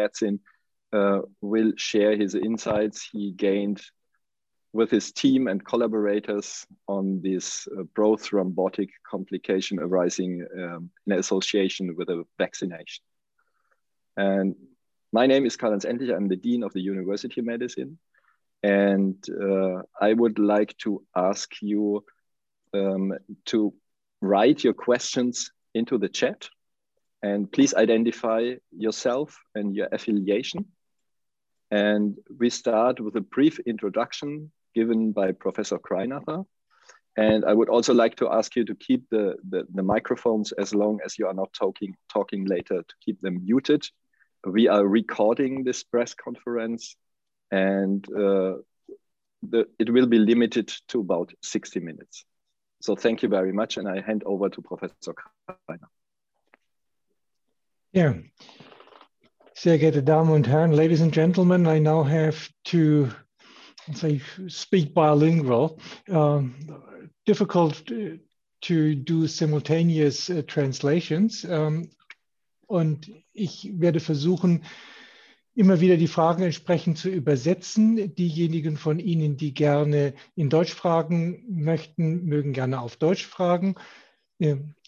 medicine, uh, will share his insights he gained with his team and collaborators on this uh, complication arising um, in association with a vaccination. And my name is Karlhans Endlich. I'm the Dean of the University of Medicine. And uh, I would like to ask you um, to write your questions into the chat. And please identify yourself and your affiliation. And we start with a brief introduction given by Professor Greinacher. And I would also like to ask you to keep the, the, the, microphones as long as you are not talking, talking later, to keep them muted. We are recording this press conference and uh, the, it will be limited to about 60 minutes. So thank you very much. And I hand over to Professor Greinacher. Yeah. Sehr geehrte Damen und Herren, ladies and gentlemen, I now have to say speak bilingual. Um, difficult to do simultaneous uh, translations. Um, und ich werde versuchen, immer wieder die Fragen entsprechend zu übersetzen. Diejenigen von Ihnen, die gerne in Deutsch fragen möchten, mögen gerne auf Deutsch fragen.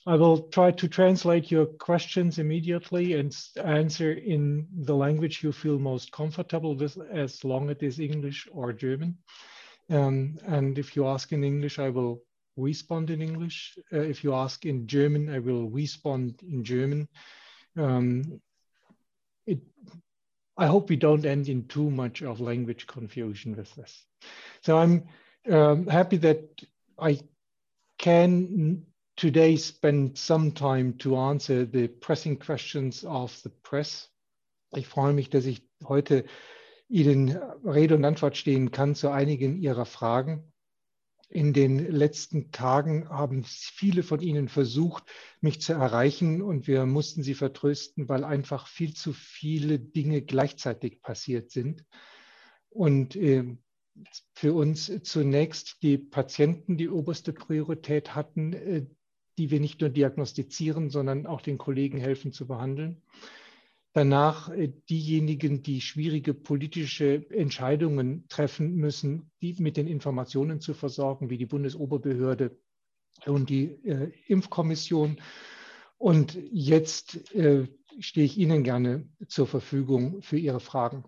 I will try to translate your questions immediately and answer in the language you feel most comfortable with, as long as it is English or German. Um, and if you ask in English, I will respond in English. Uh, if you ask in German, I will respond in German. Um, it, I hope we don't end in too much of language confusion with this. So I'm um, happy that I can today spend some time to answer the pressing questions of the press. Ich freue mich, dass ich heute Ihnen Rede und Antwort stehen kann zu einigen Ihrer Fragen. In den letzten Tagen haben viele von Ihnen versucht, mich zu erreichen und wir mussten sie vertrösten, weil einfach viel zu viele Dinge gleichzeitig passiert sind. Und äh, für uns zunächst die Patienten die oberste Priorität hatten, äh, die wir nicht nur diagnostizieren, sondern auch den Kollegen helfen zu behandeln. Danach äh, diejenigen, die schwierige politische Entscheidungen treffen müssen, die mit den Informationen zu versorgen, wie die Bundesoberbehörde und die äh, Impfkommission. Und jetzt äh, stehe ich Ihnen gerne zur Verfügung für Ihre Fragen.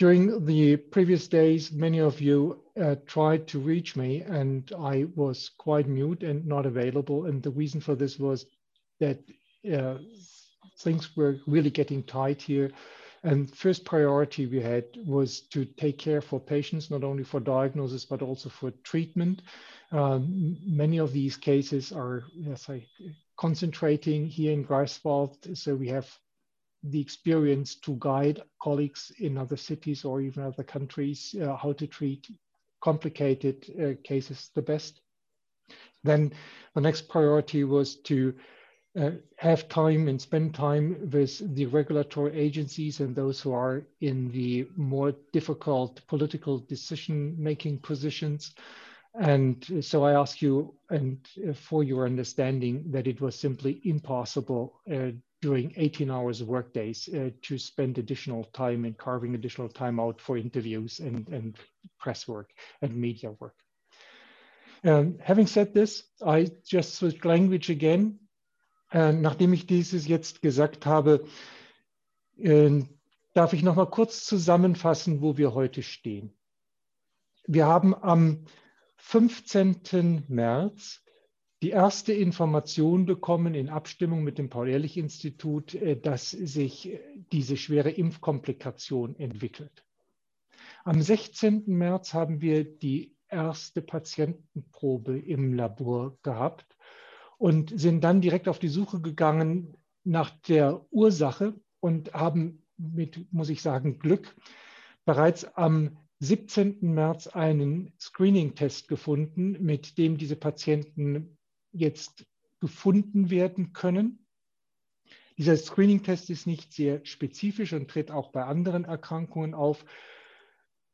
During the previous days, many of you uh, tried to reach me and I was quite mute and not available. And the reason for this was that uh, things were really getting tight here. And first priority we had was to take care for patients, not only for diagnosis, but also for treatment. Um, many of these cases are, yes, I, concentrating here in Greifswald. So we have the experience to guide colleagues in other cities or even other countries uh, how to treat complicated uh, cases the best. Then the next priority was to uh, have time and spend time with the regulatory agencies and those who are in the more difficult political decision making positions. And so I ask you and uh, for your understanding that it was simply impossible uh, during 18 hours of work days uh, to spend additional time and carving additional time out for interviews and, and press work and media work. Um, having said this, I just switch language again. Uh, nachdem ich dieses jetzt gesagt habe, äh, darf ich noch mal kurz zusammenfassen, wo wir heute stehen. Wir haben am 15. März die erste Information bekommen in Abstimmung mit dem Paul-Ehrlich-Institut, äh, dass sich äh, diese schwere Impfkomplikation entwickelt. Am 16. März haben wir die erste Patientenprobe im Labor gehabt und sind dann direkt auf die Suche gegangen nach der Ursache und haben mit, muss ich sagen, Glück bereits am 17. März einen Screening-Test gefunden, mit dem diese Patienten jetzt gefunden werden können. Dieser Screening-Test ist nicht sehr spezifisch und tritt auch bei anderen Erkrankungen auf,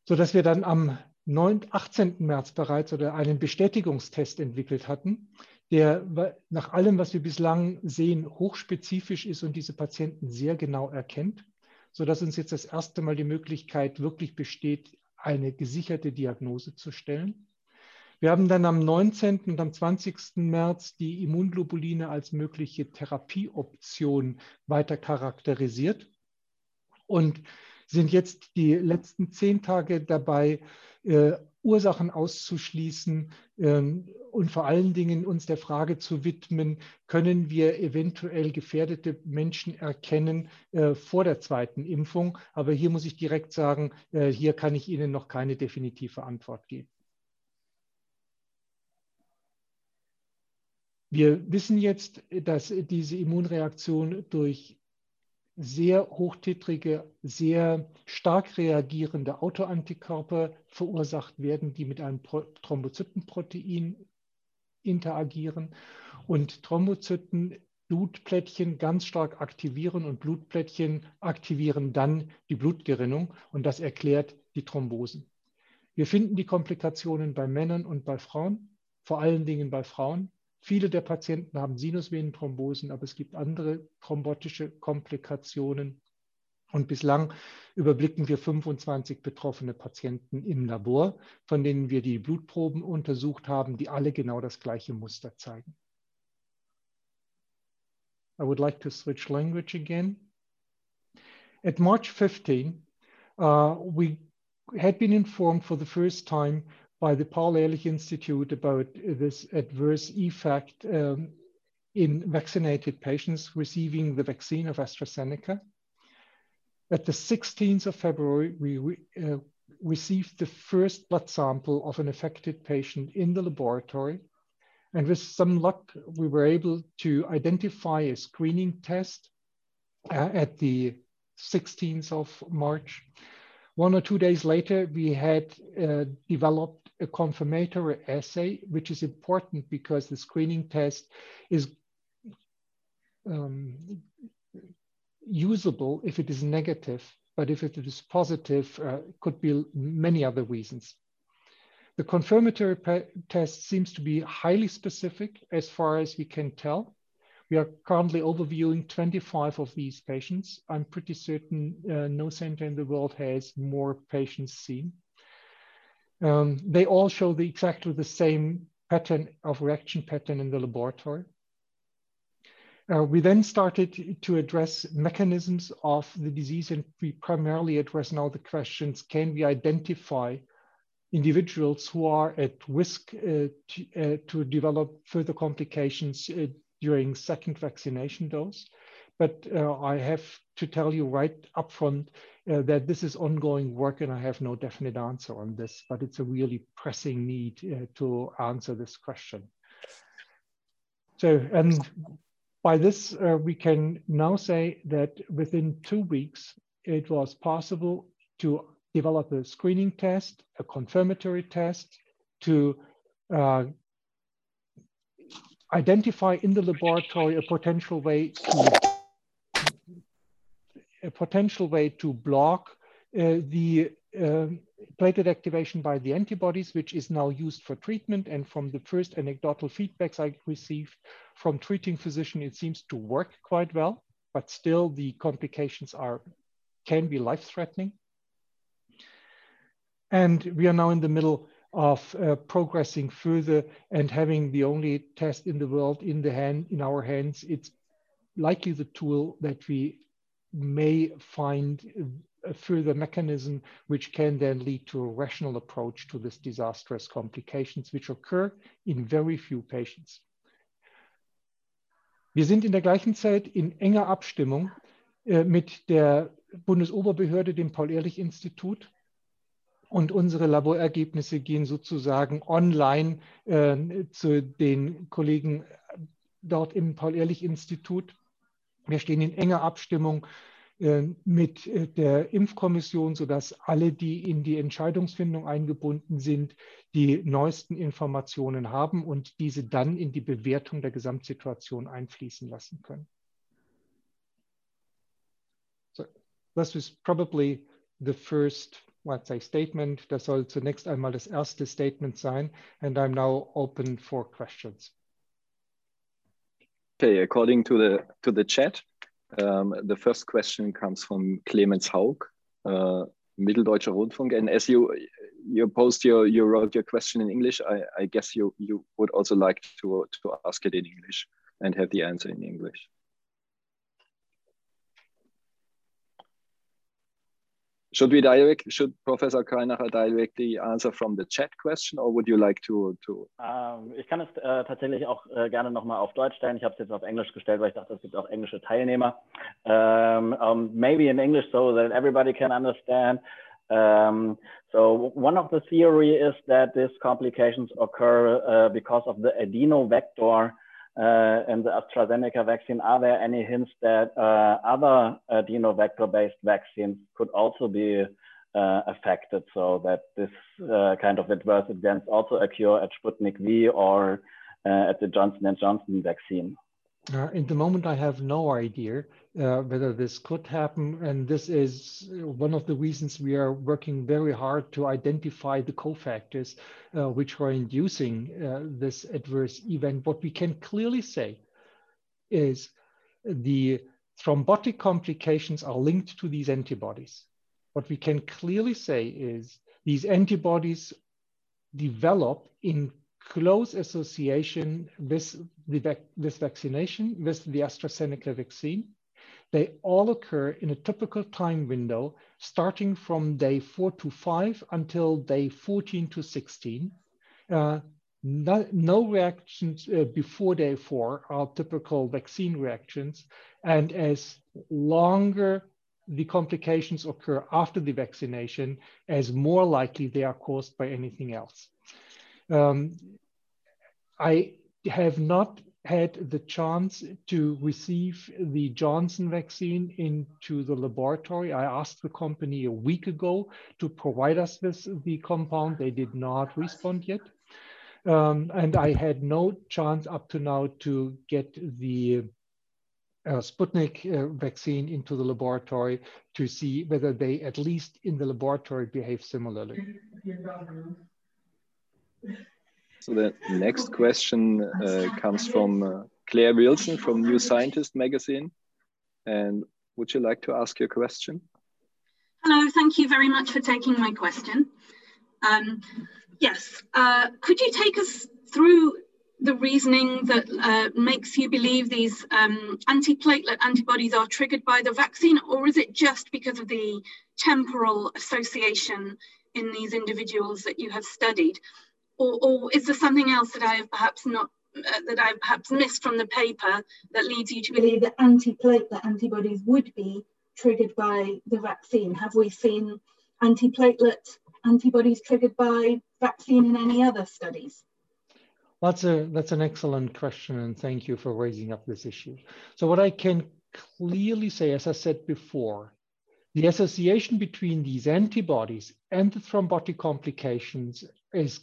sodass wir dann am 9, 18. März bereits oder einen Bestätigungstest entwickelt hatten, der nach allem, was wir bislang sehen, hochspezifisch ist und diese Patienten sehr genau erkennt, sodass uns jetzt das erste Mal die Möglichkeit wirklich besteht, eine gesicherte Diagnose zu stellen. Wir haben dann am 19. und am 20. März die Immunglobuline als mögliche Therapieoption weiter charakterisiert und sind jetzt die letzten zehn Tage dabei, äh, Ursachen auszuschließen äh, und vor allen Dingen uns der Frage zu widmen, können wir eventuell gefährdete Menschen erkennen äh, vor der zweiten Impfung. Aber hier muss ich direkt sagen, äh, hier kann ich Ihnen noch keine definitive Antwort geben. Wir wissen jetzt, dass diese Immunreaktion durch sehr hochtitrige, sehr stark reagierende Autoantikörper verursacht werden, die mit einem Thrombozytenprotein interagieren und Thrombozyten Blutplättchen ganz stark aktivieren und Blutplättchen aktivieren dann die Blutgerinnung und das erklärt die Thrombosen. Wir finden die Komplikationen bei Männern und bei Frauen, vor allen Dingen bei Frauen. Viele der Patienten haben Sinusvenenthrombosen, aber es gibt andere thrombotische Komplikationen. Und bislang überblicken wir 25 betroffene Patienten im Labor, von denen wir die Blutproben untersucht haben, die alle genau das gleiche Muster zeigen. I would like to switch language again. At March 15, uh, we had been informed for the first time by the Paul Ehrlich Institute about this adverse effect um, in vaccinated patients receiving the vaccine of AstraZeneca. At the 16th of February, we uh, received the first blood sample of an affected patient in the laboratory. And with some luck, we were able to identify a screening test uh, at the 16th of March. One or two days later, we had uh, developed a confirmatory assay, which is important because the screening test is um, usable if it is negative, but if it is positive, uh, could be many other reasons. The confirmatory test seems to be highly specific as far as we can tell. We are currently overviewing 25 of these patients. I'm pretty certain uh, no center in the world has more patients seen. Um, they all show the, exactly the same pattern of reaction pattern in the laboratory. Uh, we then started to address mechanisms of the disease and we primarily address now the questions, can we identify individuals who are at risk uh, to, uh, to, develop further complications uh, during second vaccination dose? But uh, I have to tell you right upfront uh, that this is ongoing work and I have no definite answer on this, but it's a really pressing need uh, to answer this question. So, and by this, uh, we can now say that within two weeks, it was possible to develop a screening test, a confirmatory test, to uh, identify in the laboratory a potential way to a potential way to block uh, the uh, platelet activation by the antibodies, which is now used for treatment. And from the first anecdotal feedbacks I received from treating physician, it seems to work quite well, but still the complications are can be life-threatening. And we are now in the middle of uh, progressing further and having the only test in the world in the hand in our hands. It's likely the tool that we may find a further mechanism which can then lead to a rational approach to this disastrous complications, which occur in very few patients. Wir sind in der gleichen Zeit in enger Abstimmung äh, mit der Bundesoberbehörde, dem Paul-Ehrlich-Institut. Und unsere Laborergebnisse gehen sozusagen online äh, zu den Kollegen dort im Paul-Ehrlich-Institut. Wir stehen in enger Abstimmung äh, mit äh, der Impfkommission, sodass alle, die in die Entscheidungsfindung eingebunden sind, die neuesten Informationen haben und diese dann in die Bewertung der Gesamtsituation einfließen lassen können. So, this is probably the first let's say, statement. Das soll zunächst einmal das erste Statement sein. And I'm now open for questions. Okay, according to the to the chat, um, the first question comes from Clemens Haug, uh, Mitteldeutscher Rundfunk, and as you you post your you wrote your question in English, I, I guess you you would also like to to ask it in English and have the answer in English. Should we direct should professor Greinacher directly answer from the chat question or would you like to to? Um, ich kann es äh, tatsächlich auch äh, gerne noch mal auf Deutsch stellen. Ich habe es jetzt auf Englisch gestellt weil ich dachte es gibt auch englische Teilnehmer. Um, um, maybe in English so that everybody can understand. Um, so one of the theory is that these complications occur uh, because of the adenovector uh, in the AstraZeneca vaccine, are there any hints that uh, other adenovector-based vaccines could also be uh, affected so that this uh, kind of adverse events also occur at Sputnik V or uh, at the Johnson & Johnson vaccine? Uh, in the moment, I have no idea uh, whether this could happen. And this is one of the reasons we are working very hard to identify the cofactors uh, which are inducing uh, this adverse event. What we can clearly say is the thrombotic complications are linked to these antibodies. What we can clearly say is these antibodies develop in close association with the this vaccination, with the AstraZeneca vaccine. They all occur in a typical time window, starting from day four to five until day 14 to 16. Uh, no, no, reactions uh, before day four are typical vaccine reactions. And as longer the complications occur after the vaccination, as more likely they are caused by anything else. Um, I have not had the chance to receive the Johnson vaccine into the laboratory. I asked the company a week ago to provide us with the compound. They did not respond yet. Um, and I had no chance up to now to get the uh, Sputnik uh, vaccine into the laboratory to see whether they, at least in the laboratory, behave similarly. So the next question uh, comes from uh, Claire Wilson from New Scientist magazine. And would you like to ask your question? Hello, thank you very much for taking my question. Um, yes, uh, could you take us through the reasoning that uh, makes you believe these um, antiplatelet antibodies are triggered by the vaccine, or is it just because of the temporal association in these individuals that you have studied? Or, or is there something else that I have perhaps not uh, that I've perhaps missed from the paper that leads you to believe that antiplatelet antibodies would be triggered by the vaccine? Have we seen antiplatelet antibodies triggered by vaccine in any other studies? That's a that's an excellent question, and thank you for raising up this issue. So what I can clearly say, as I said before, the association between these antibodies and the thrombotic complications is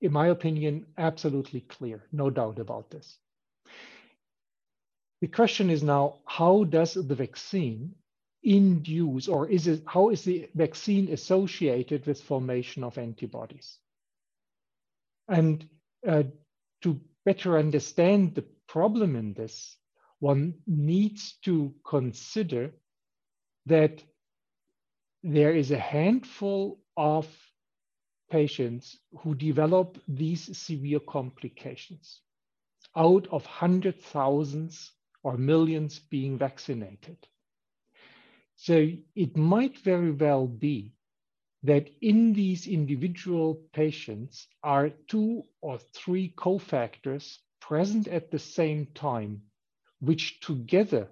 in my opinion, absolutely clear, no doubt about this. The question is now, how does the vaccine induce, or is it, how is the vaccine associated with formation of antibodies? And uh, to better understand the problem in this, one needs to consider that there is a handful of patients who develop these severe complications out of hundred thousands or millions being vaccinated. So it might very well be that in these individual patients are two or three cofactors present at the same time, which together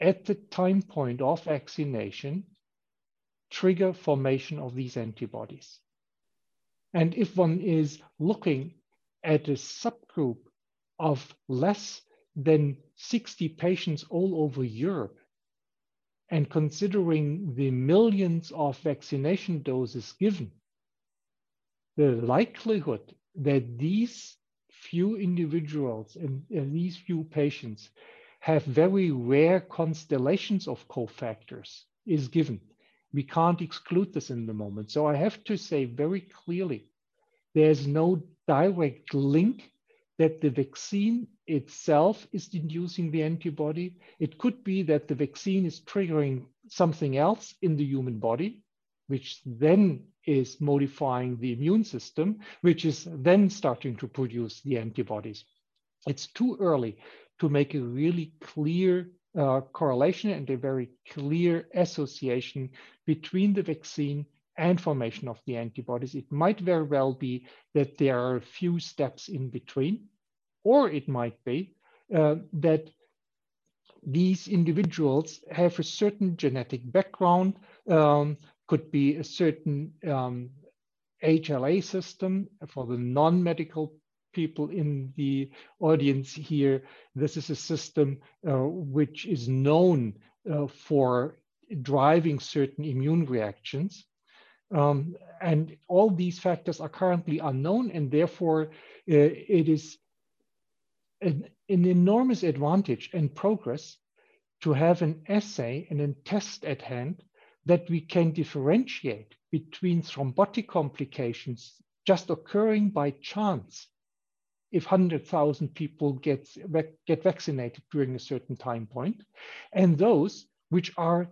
at the time point of vaccination trigger formation of these antibodies. And if one is looking at a subgroup of less than 60 patients all over Europe, and considering the millions of vaccination doses given, the likelihood that these few individuals and, and these few patients have very rare constellations of cofactors is given we can't exclude this in the moment. So I have to say very clearly, there's no direct link that the vaccine itself is inducing the antibody. It could be that the vaccine is triggering something else in the human body, which then is modifying the immune system, which is then starting to produce the antibodies. It's too early to make a really clear uh, correlation and a very clear association between the vaccine and formation of the antibodies. It might very well be that there are a few steps in between, or it might be uh, that these individuals have a certain genetic background, um, could be a certain um, HLA system for the non-medical people in the audience here. This is a system uh, which is known uh, for driving certain immune reactions. Um, and all these factors are currently unknown, and therefore uh, it is an, an, enormous advantage and progress to have an assay and a test at hand that we can differentiate between thrombotic complications just occurring by chance if 100,000 people get, get vaccinated during a certain time point, and those which are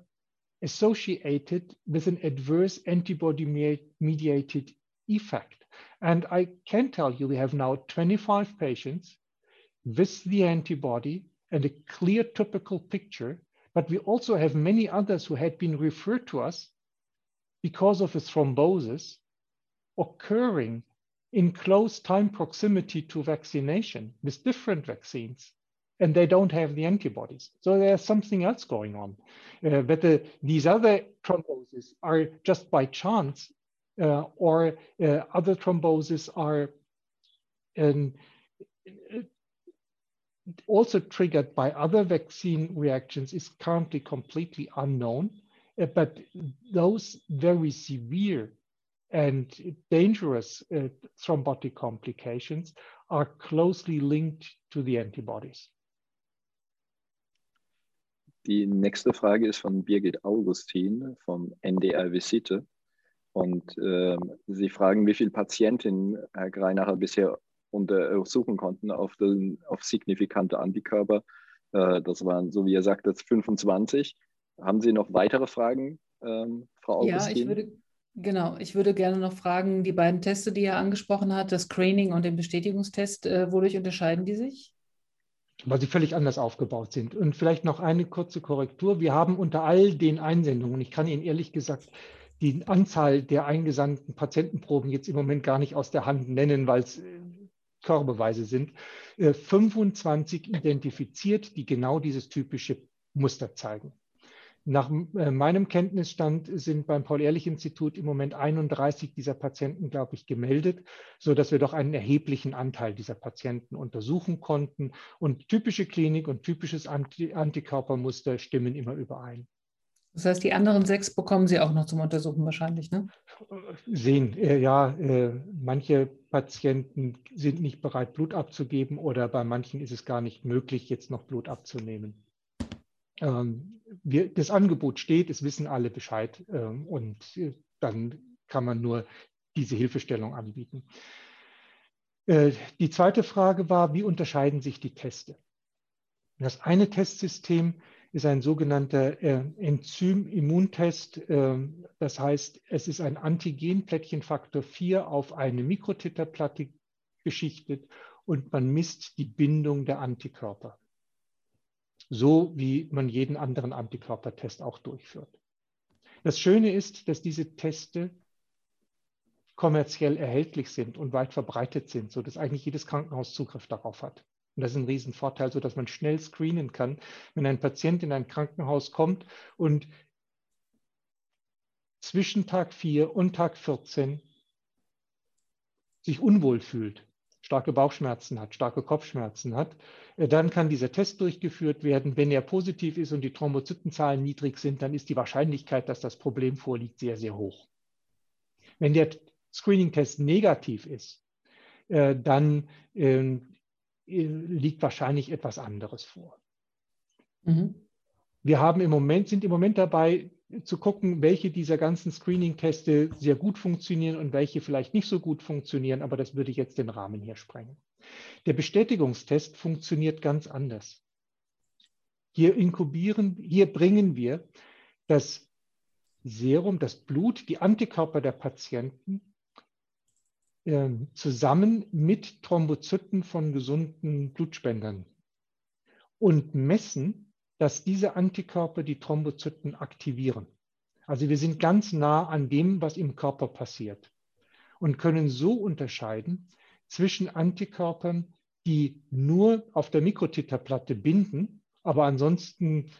associated with an adverse antibody mediated effect. And I can tell you we have now 25 patients with the antibody and a clear typical picture, but we also have many others who had been referred to us because of a thrombosis occurring in close time proximity to vaccination with different vaccines and they don't have the antibodies. So there's something else going on. Uh, but the, these other thromboses are just by chance, uh, or uh, other thromboses are um, also triggered by other vaccine reactions is currently completely unknown. Uh, but those very severe and dangerous uh, thrombotic complications are closely linked to the antibodies. Die nächste Frage ist von Birgit Augustin vom NDR Visite. Und äh, Sie fragen, wie viele Patientinnen Herr Greinacher bisher untersuchen konnten auf, den, auf signifikante Antikörper. Äh, das waren, so wie er sagt, jetzt 25. Haben Sie noch weitere Fragen, ähm, Frau Augustin? Ja, ich würde, genau, ich würde gerne noch fragen, die beiden Teste, die er angesprochen hat, das Screening und den Bestätigungstest, äh, wodurch unterscheiden die sich? weil sie völlig anders aufgebaut sind. Und vielleicht noch eine kurze Korrektur. Wir haben unter all den Einsendungen, ich kann Ihnen ehrlich gesagt die Anzahl der eingesandten Patientenproben jetzt im Moment gar nicht aus der Hand nennen, weil es äh, Körbeweise sind, 25 äh, identifiziert, die genau dieses typische Muster zeigen. Nach äh, meinem Kenntnisstand sind beim Paul-Ehrlich-Institut im Moment 31 dieser Patienten, glaube ich, gemeldet, so dass wir doch einen erheblichen Anteil dieser Patienten untersuchen konnten. Und typische Klinik und typisches Anti Antikörpermuster stimmen immer überein. Das heißt, die anderen sechs bekommen Sie auch noch zum Untersuchen wahrscheinlich, ne? Sehen, äh, ja, äh, manche Patienten sind nicht bereit, Blut abzugeben oder bei manchen ist es gar nicht möglich, jetzt noch Blut abzunehmen wir, das Angebot steht, es wissen alle Bescheid ähm, und äh, dann kann man nur diese Hilfestellung anbieten. Äh, die zweite Frage war, wie unterscheiden sich die Teste? Das eine Testsystem ist ein sogenannter äh, Enzym-Immuntest. Äh, das heißt, es ist ein Antigen-Plättchenfaktor 4 auf eine Mikrotiterplatte geschichtet und man misst die Bindung der Antikörper so wie man jeden anderen Antikörpertest auch durchführt. Das Schöne ist, dass diese Teste kommerziell erhältlich sind und weit verbreitet sind, sodass eigentlich jedes Krankenhaus Zugriff darauf hat. Und das ist ein Riesenvorteil, sodass man schnell screenen kann, wenn ein Patient in ein Krankenhaus kommt und zwischen Tag 4 und Tag 14 sich unwohl fühlt, starke Bauchschmerzen hat, starke Kopfschmerzen hat, äh, dann kann dieser Test durchgeführt werden. Wenn er positiv ist und die Thrombozytenzahlen niedrig sind, dann ist die Wahrscheinlichkeit, dass das Problem vorliegt, sehr, sehr hoch. Wenn der Screening-Test negativ ist, äh, dann ähm, äh, liegt wahrscheinlich etwas anderes vor. Mhm. Wir haben im Moment, sind im Moment dabei, zu gucken, welche dieser ganzen Screening-Teste sehr gut funktionieren und welche vielleicht nicht so gut funktionieren, aber das würde jetzt den Rahmen hier sprengen. Der Bestätigungstest funktioniert ganz anders. Hier inkubieren, hier bringen wir das Serum, das Blut, die Antikörper der Patienten äh, zusammen mit Thrombozyten von gesunden Blutspendern und messen, dass diese Antikörper die Thrombozyten aktivieren. Also wir sind ganz nah an dem, was im Körper passiert und können so unterscheiden zwischen Antikörpern, die nur auf der Mikrotiterplatte binden, aber ansonsten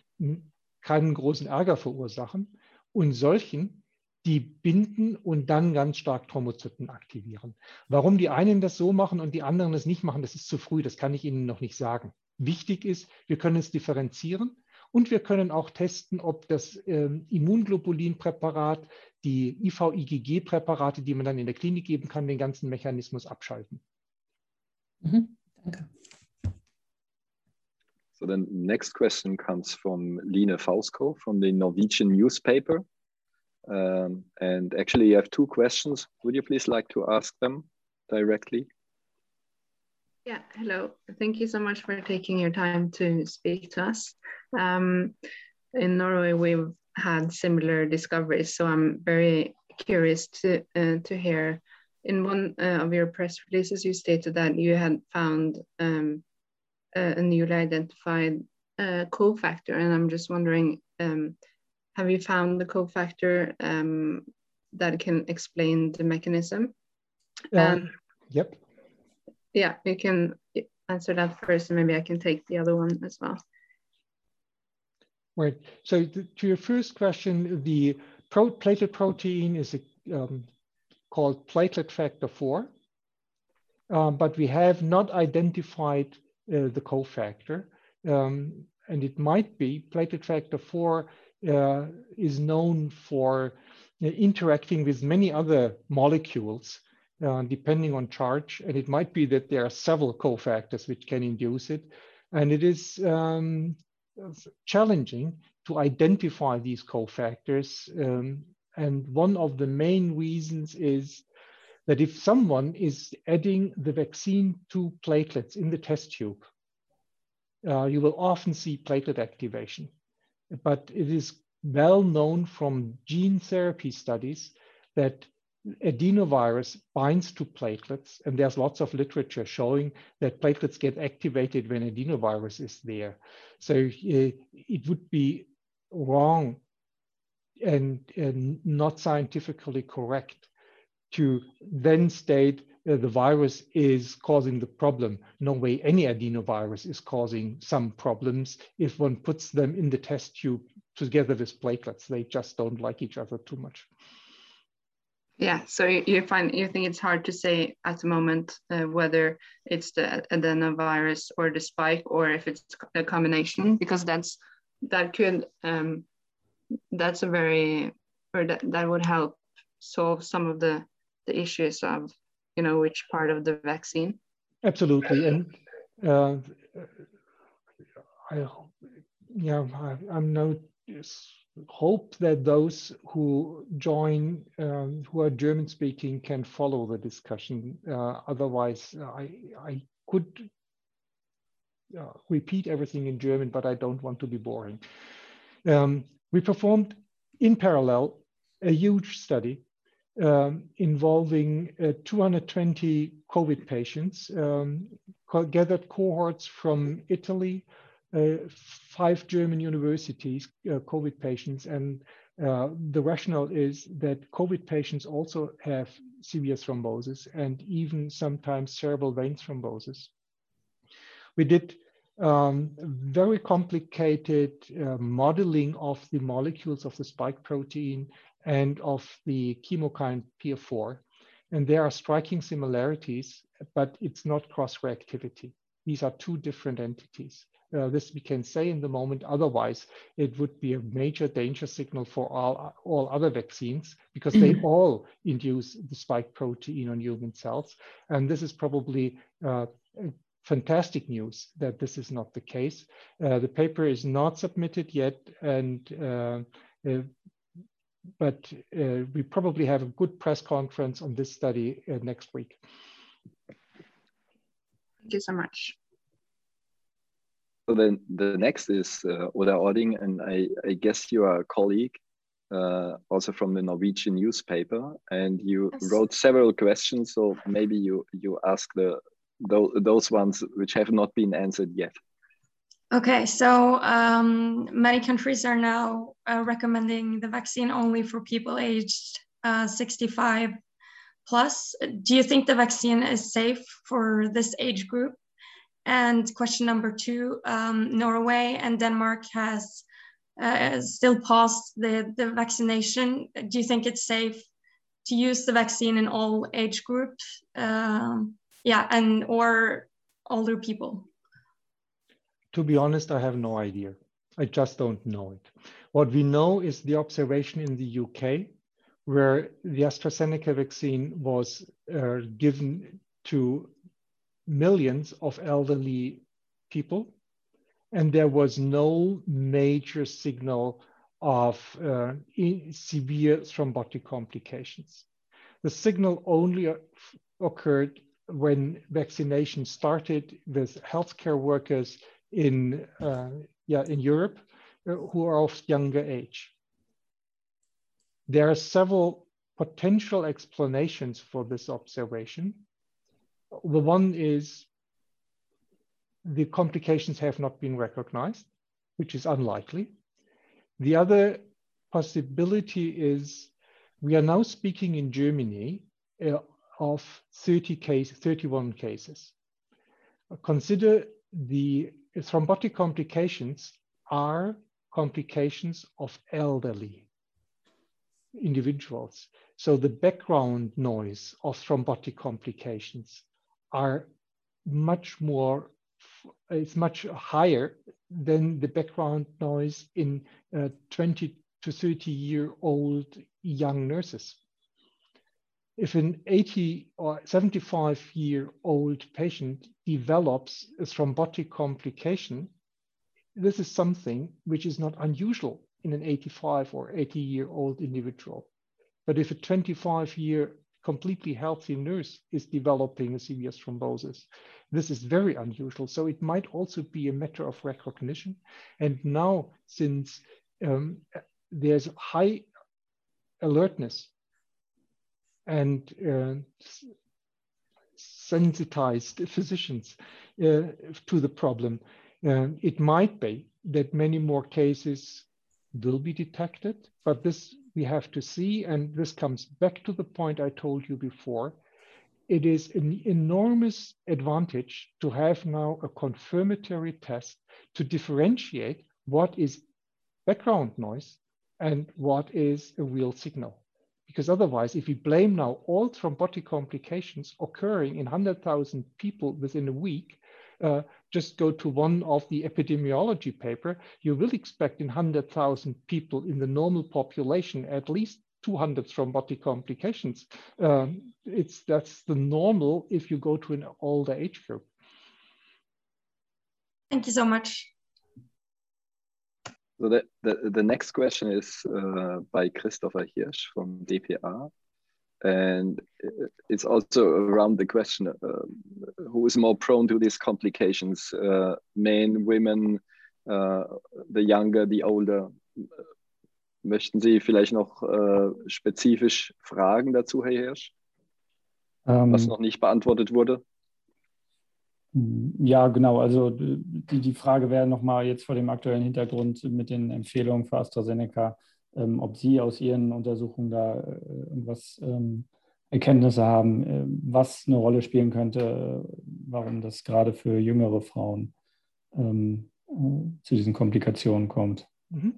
keinen großen Ärger verursachen und solchen, die binden und dann ganz stark Thrombozyten aktivieren. Warum die einen das so machen und die anderen das nicht machen, das ist zu früh, das kann ich Ihnen noch nicht sagen. Wichtig ist, wir können es differenzieren und wir können auch testen, ob das äh, Immunglobulinpräparat, die IVIGG-Präparate, die man dann in der Klinik geben kann, den ganzen Mechanismus abschalten. Mhm, danke. So the next question comes from Line Fausko from the Norwegian newspaper. Um, and actually you have two questions. Would you please like to ask them directly? Yeah, hello. Thank you so much for taking your time to speak to us. Um, in Norway, we've had similar discoveries, so I'm very curious to uh, to hear. In one uh, of your press releases, you stated that you had found um, a newly identified uh, cofactor, and I'm just wondering, um, have you found the cofactor um, that can explain the mechanism? Um, yep. Yeah, you can answer that first, and maybe I can take the other one as well. Right. So to your first question, the pro platelet protein is a, um, called platelet factor 4, uh, but we have not identified uh, the cofactor. Um, and it might be platelet factor 4 uh, is known for interacting with many other molecules uh, depending on charge. And it might be that there are several cofactors which can induce it. And it is um, challenging to identify these cofactors. Um, and one of the main reasons is that if someone is adding the vaccine to platelets in the test tube, uh, you will often see platelet activation. But it is well known from gene therapy studies that adenovirus binds to platelets, and there's lots of literature showing that platelets get activated when adenovirus is there. So uh, it would be wrong and, and not scientifically correct to then state uh, the virus is causing the problem. No way any adenovirus is causing some problems if one puts them in the test tube together with platelets. They just don't like each other too much. Yeah, so you find you think it's hard to say at the moment uh, whether it's the adenovirus or the spike or if it's a combination because that's that could um, that's a very or that, that would help solve some of the the issues of you know which part of the vaccine. Absolutely and uh, i yeah I, am no hope that those who join um, who are german speaking can follow the discussion. Uh, otherwise i i could uh, repeat everything in german but i don't want to be boring. Um, we performed in parallel a huge study um, involving uh, 220 COVID patients, um, gathered cohorts from Italy, uh, five German universities, uh, COVID patients, and uh, the rationale is that COVID patients also have severe thrombosis and even sometimes cerebral vein thrombosis. We did um, very complicated uh, modeling of the molecules of the spike protein and of the chemokine PF4. And there are striking similarities, but it's not cross-reactivity. These are two different entities. Uh, this we can say in the moment. Otherwise, it would be a major danger signal for all, all other vaccines because they mm-hmm. all induce the spike protein on human cells. And this is probably uh, fantastic news that this is not the case. Uh, the paper is not submitted yet, and uh, uh, but uh, we probably have a good press conference on this study uh, next week. Thank you so much. So then the next is uh, Oda Ording, and I, I, guess you are a colleague uh, also from the Norwegian newspaper, and you yes. wrote several questions. So maybe you you ask the those, those ones which have not been answered yet. Okay, so um, many countries are now uh, recommending the vaccine only for people aged uh, 65 plus. Do you think the vaccine is safe for this age group? And question number two, um, Norway and Denmark has uh, still paused the, the vaccination. Do you think it's safe to use the vaccine in all age groups? Um, yeah, and or older people? To be honest, I have no idea. I just don't know it. What we know is the observation in the UK, where the AstraZeneca vaccine was uh, given to millions of elderly people, and there was no major signal of uh, severe thrombotic complications. The signal only occurred when vaccination started with healthcare workers in, uh, yeah, in Europe uh, who are of younger age. There are several potential explanations for this observation. The one is the complications have not been recognized, which is unlikely. The other possibility is we are now speaking in Germany uh, of 30 cases, 31 cases. Consider the thrombotic complications are complications of elderly individuals. So the background noise of thrombotic complications are much more, it's much higher than the background noise in uh, 20 to 30 year old young nurses. If an 80 or 75 year old patient develops a thrombotic complication, this is something which is not unusual in an 85 or 80 year old individual. But if a 25 year completely healthy nurse is developing a severe thrombosis. This is very unusual. So it might also be a matter of recognition. And now, since um, there's high alertness and uh, sensitized physicians uh, to the problem, uh, it might be that many more cases will be detected, but this we have to see, and this comes back to the point I told you before. It is an enormous advantage to have now a confirmatory test to differentiate what is background noise and what is a real signal. Because otherwise, if we blame now all thrombotic complications occurring in 100,000 people within a week, uh, just go to one of the epidemiology paper, you will expect in 100,000 people in the normal population at least 200 thrombotic complications. Um, it's that's the normal if you go to an older age group. Thank you so much. So the, the, the next question is uh, by Christopher Hirsch from DPA and it's also around the question uh, who is more prone to these complications uh, men women uh, the younger the older? Möchten Sie vielleicht noch äh, spezifisch Fragen dazu Herr Hirsch? Ähm, was noch nicht beantwortet wurde? Ja, genau. Also die, die Frage wäre nochmal jetzt vor dem aktuellen Hintergrund mit den Empfehlungen für AstraZeneca ähm, ob Sie aus Ihren Untersuchungen da äh, irgendwas ähm, Erkenntnisse haben, äh, was eine Rolle spielen könnte, warum das gerade für jüngere Frauen ähm, äh, zu diesen Komplikationen kommt. Mhm.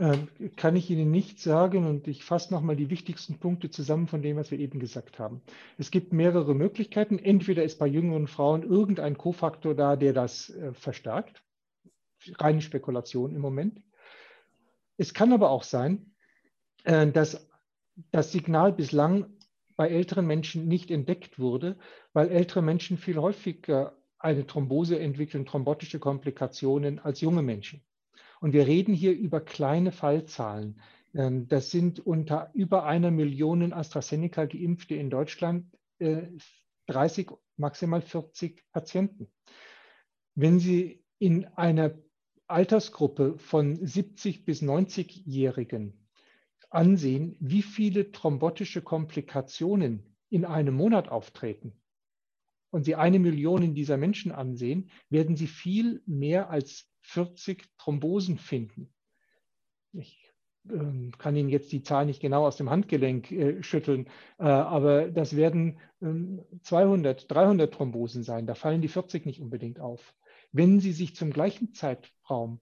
Ähm, kann ich Ihnen nicht sagen und ich fasse nochmal die wichtigsten Punkte zusammen von dem, was wir eben gesagt haben. Es gibt mehrere Möglichkeiten. Entweder ist bei jüngeren Frauen irgendein Kofaktor da, der das äh, verstärkt. Reine Spekulation im Moment. Es kann aber auch sein, äh, dass das Signal bislang bei älteren Menschen nicht entdeckt wurde, weil ältere Menschen viel häufiger eine Thrombose entwickeln, thrombotische Komplikationen als junge Menschen. Und wir reden hier über kleine Fallzahlen. Ähm, das sind unter über einer Million AstraZeneca geimpfte in Deutschland 30, äh, maximal 40 Patienten. Wenn Sie in einer Altersgruppe von 70 bis 90-Jährigen ansehen, wie viele thrombotische Komplikationen in einem Monat auftreten und Sie eine Million dieser Menschen ansehen, werden Sie viel mehr als 40 Thrombosen finden. Ich äh, kann Ihnen jetzt die Zahl nicht genau aus dem Handgelenk äh, schütteln, äh, aber das werden 200, ähm, 300 Thrombosen sein. Da fallen die 40 nicht unbedingt auf. Wenn Sie sich zum gleichen Zeitraum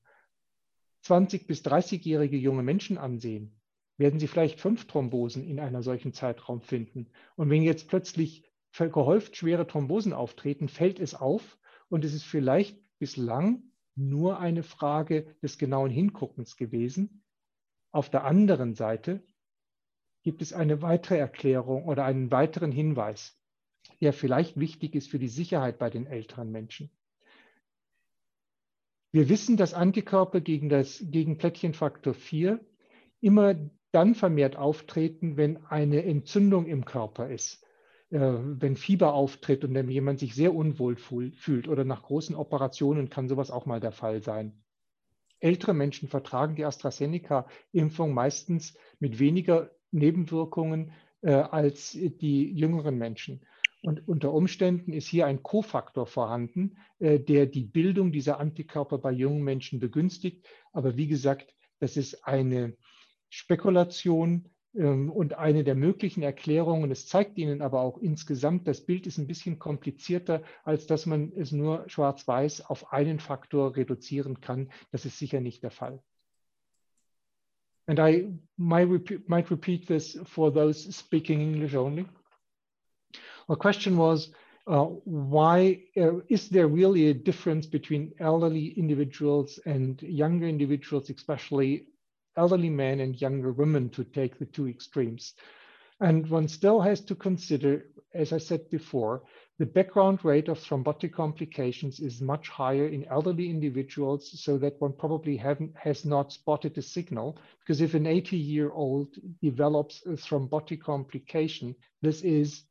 20 bis 30-jährige junge Menschen ansehen, werden Sie vielleicht fünf Thrombosen in einer solchen Zeitraum finden. Und wenn jetzt plötzlich gehäuft schwere Thrombosen auftreten, fällt es auf und es ist vielleicht bislang nur eine Frage des genauen Hinguckens gewesen. Auf der anderen Seite gibt es eine weitere Erklärung oder einen weiteren Hinweis, der vielleicht wichtig ist für die Sicherheit bei den älteren Menschen. Wir wissen, dass Antikörper gegen, das, gegen Plättchenfaktor 4 immer dann vermehrt auftreten, wenn eine Entzündung im Körper ist, äh, wenn Fieber auftritt und wenn jemand sich sehr unwohl fühlt oder nach großen Operationen kann sowas auch mal der Fall sein. Ältere Menschen vertragen die AstraZeneca-Impfung meistens mit weniger Nebenwirkungen äh, als die jüngeren Menschen. Und unter Umständen ist hier ein Kofaktor vorhanden, äh, der die Bildung dieser Antikörper bei jungen Menschen begünstigt. Aber wie gesagt, das ist eine Spekulation ähm, und eine der möglichen Erklärungen. Es zeigt Ihnen aber auch insgesamt, das Bild ist ein bisschen komplizierter, als dass man es nur schwarz-weiß auf einen Faktor reduzieren kann. Das ist sicher nicht der Fall. And I might repeat, might repeat this for those speaking English only. My question was, uh, why uh, is there really a difference between elderly individuals and younger individuals, especially elderly men and younger women to take the two extremes? And one still has to consider, as I said before, the background rate of thrombotic complications is much higher in elderly individuals, so that one probably has not spotted a signal. Because if an 80 year old develops a thrombotic complication, this is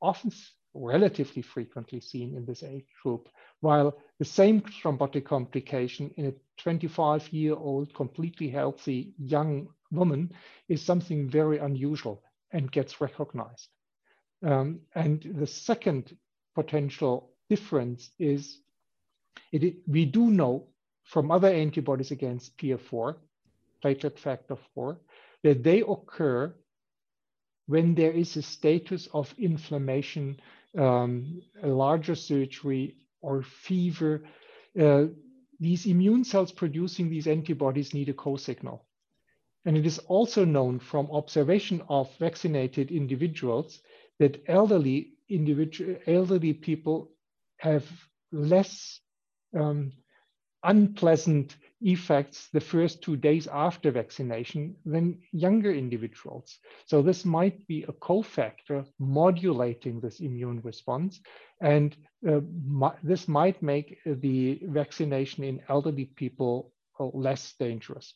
often relatively frequently seen in this age group, while the same thrombotic complication in a 25 year old completely healthy young woman is something very unusual and gets recognized. Um, and the second potential difference is it, we do know from other antibodies against PF4, platelet factor 4, that they occur when there is a status of inflammation, um, a larger surgery, or fever, uh, these immune cells producing these antibodies need a co-signal. And it is also known from observation of vaccinated individuals that elderly, elderly people have less um, unpleasant effects the first two days after vaccination than younger individuals. So this might be a cofactor modulating this immune response. And uh, this might make the vaccination in elderly people uh, less dangerous.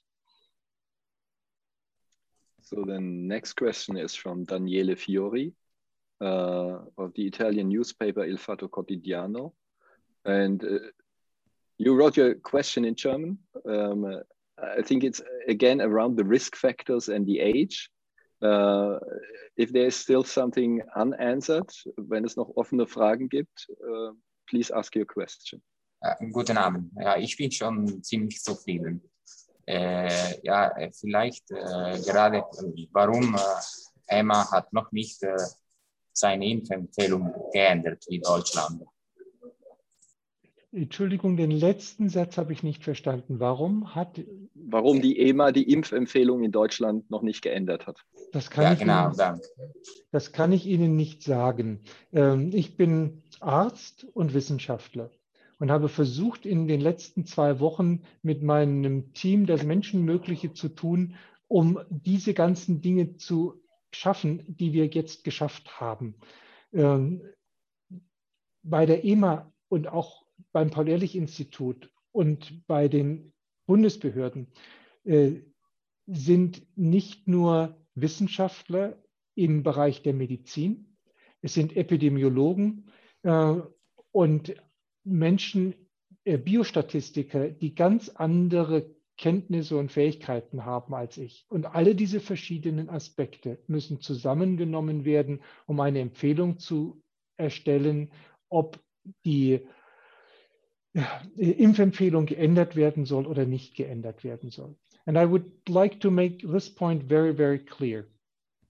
So the next question is from Daniele Fiori uh, of the Italian newspaper Il Fatto Quotidiano. And uh, you wrote your question in German. Um, I think it's again around the risk factors and the age. Uh, if there is still something unanswered, wenn es noch offene Fragen gibt, uh, please ask your question. Guten Abend. Ja, ich bin schon ziemlich zufrieden. Äh, ja, vielleicht äh, gerade, warum äh, Emma hat noch nicht äh, seine Impfempfehlung geändert wie Deutschland. Entschuldigung, den letzten Satz habe ich nicht verstanden. Warum hat. Warum die EMA die Impfempfehlung in Deutschland noch nicht geändert hat? Das kann, ja, ich, genau, Ihnen, das kann ich Ihnen nicht sagen. Ähm, ich bin Arzt und Wissenschaftler und habe versucht, in den letzten zwei Wochen mit meinem Team das Menschenmögliche zu tun, um diese ganzen Dinge zu schaffen, die wir jetzt geschafft haben. Ähm, bei der EMA und auch beim Paul-Ehrlich-Institut und bei den Bundesbehörden äh, sind nicht nur Wissenschaftler im Bereich der Medizin, es sind Epidemiologen äh, und Menschen, äh, Biostatistiker, die ganz andere Kenntnisse und Fähigkeiten haben als ich. Und alle diese verschiedenen Aspekte müssen zusammengenommen werden, um eine Empfehlung zu erstellen, ob die Impfempfehlung geändert werden soll oder nicht geändert werden soll. And I would like to make this point very, very clear.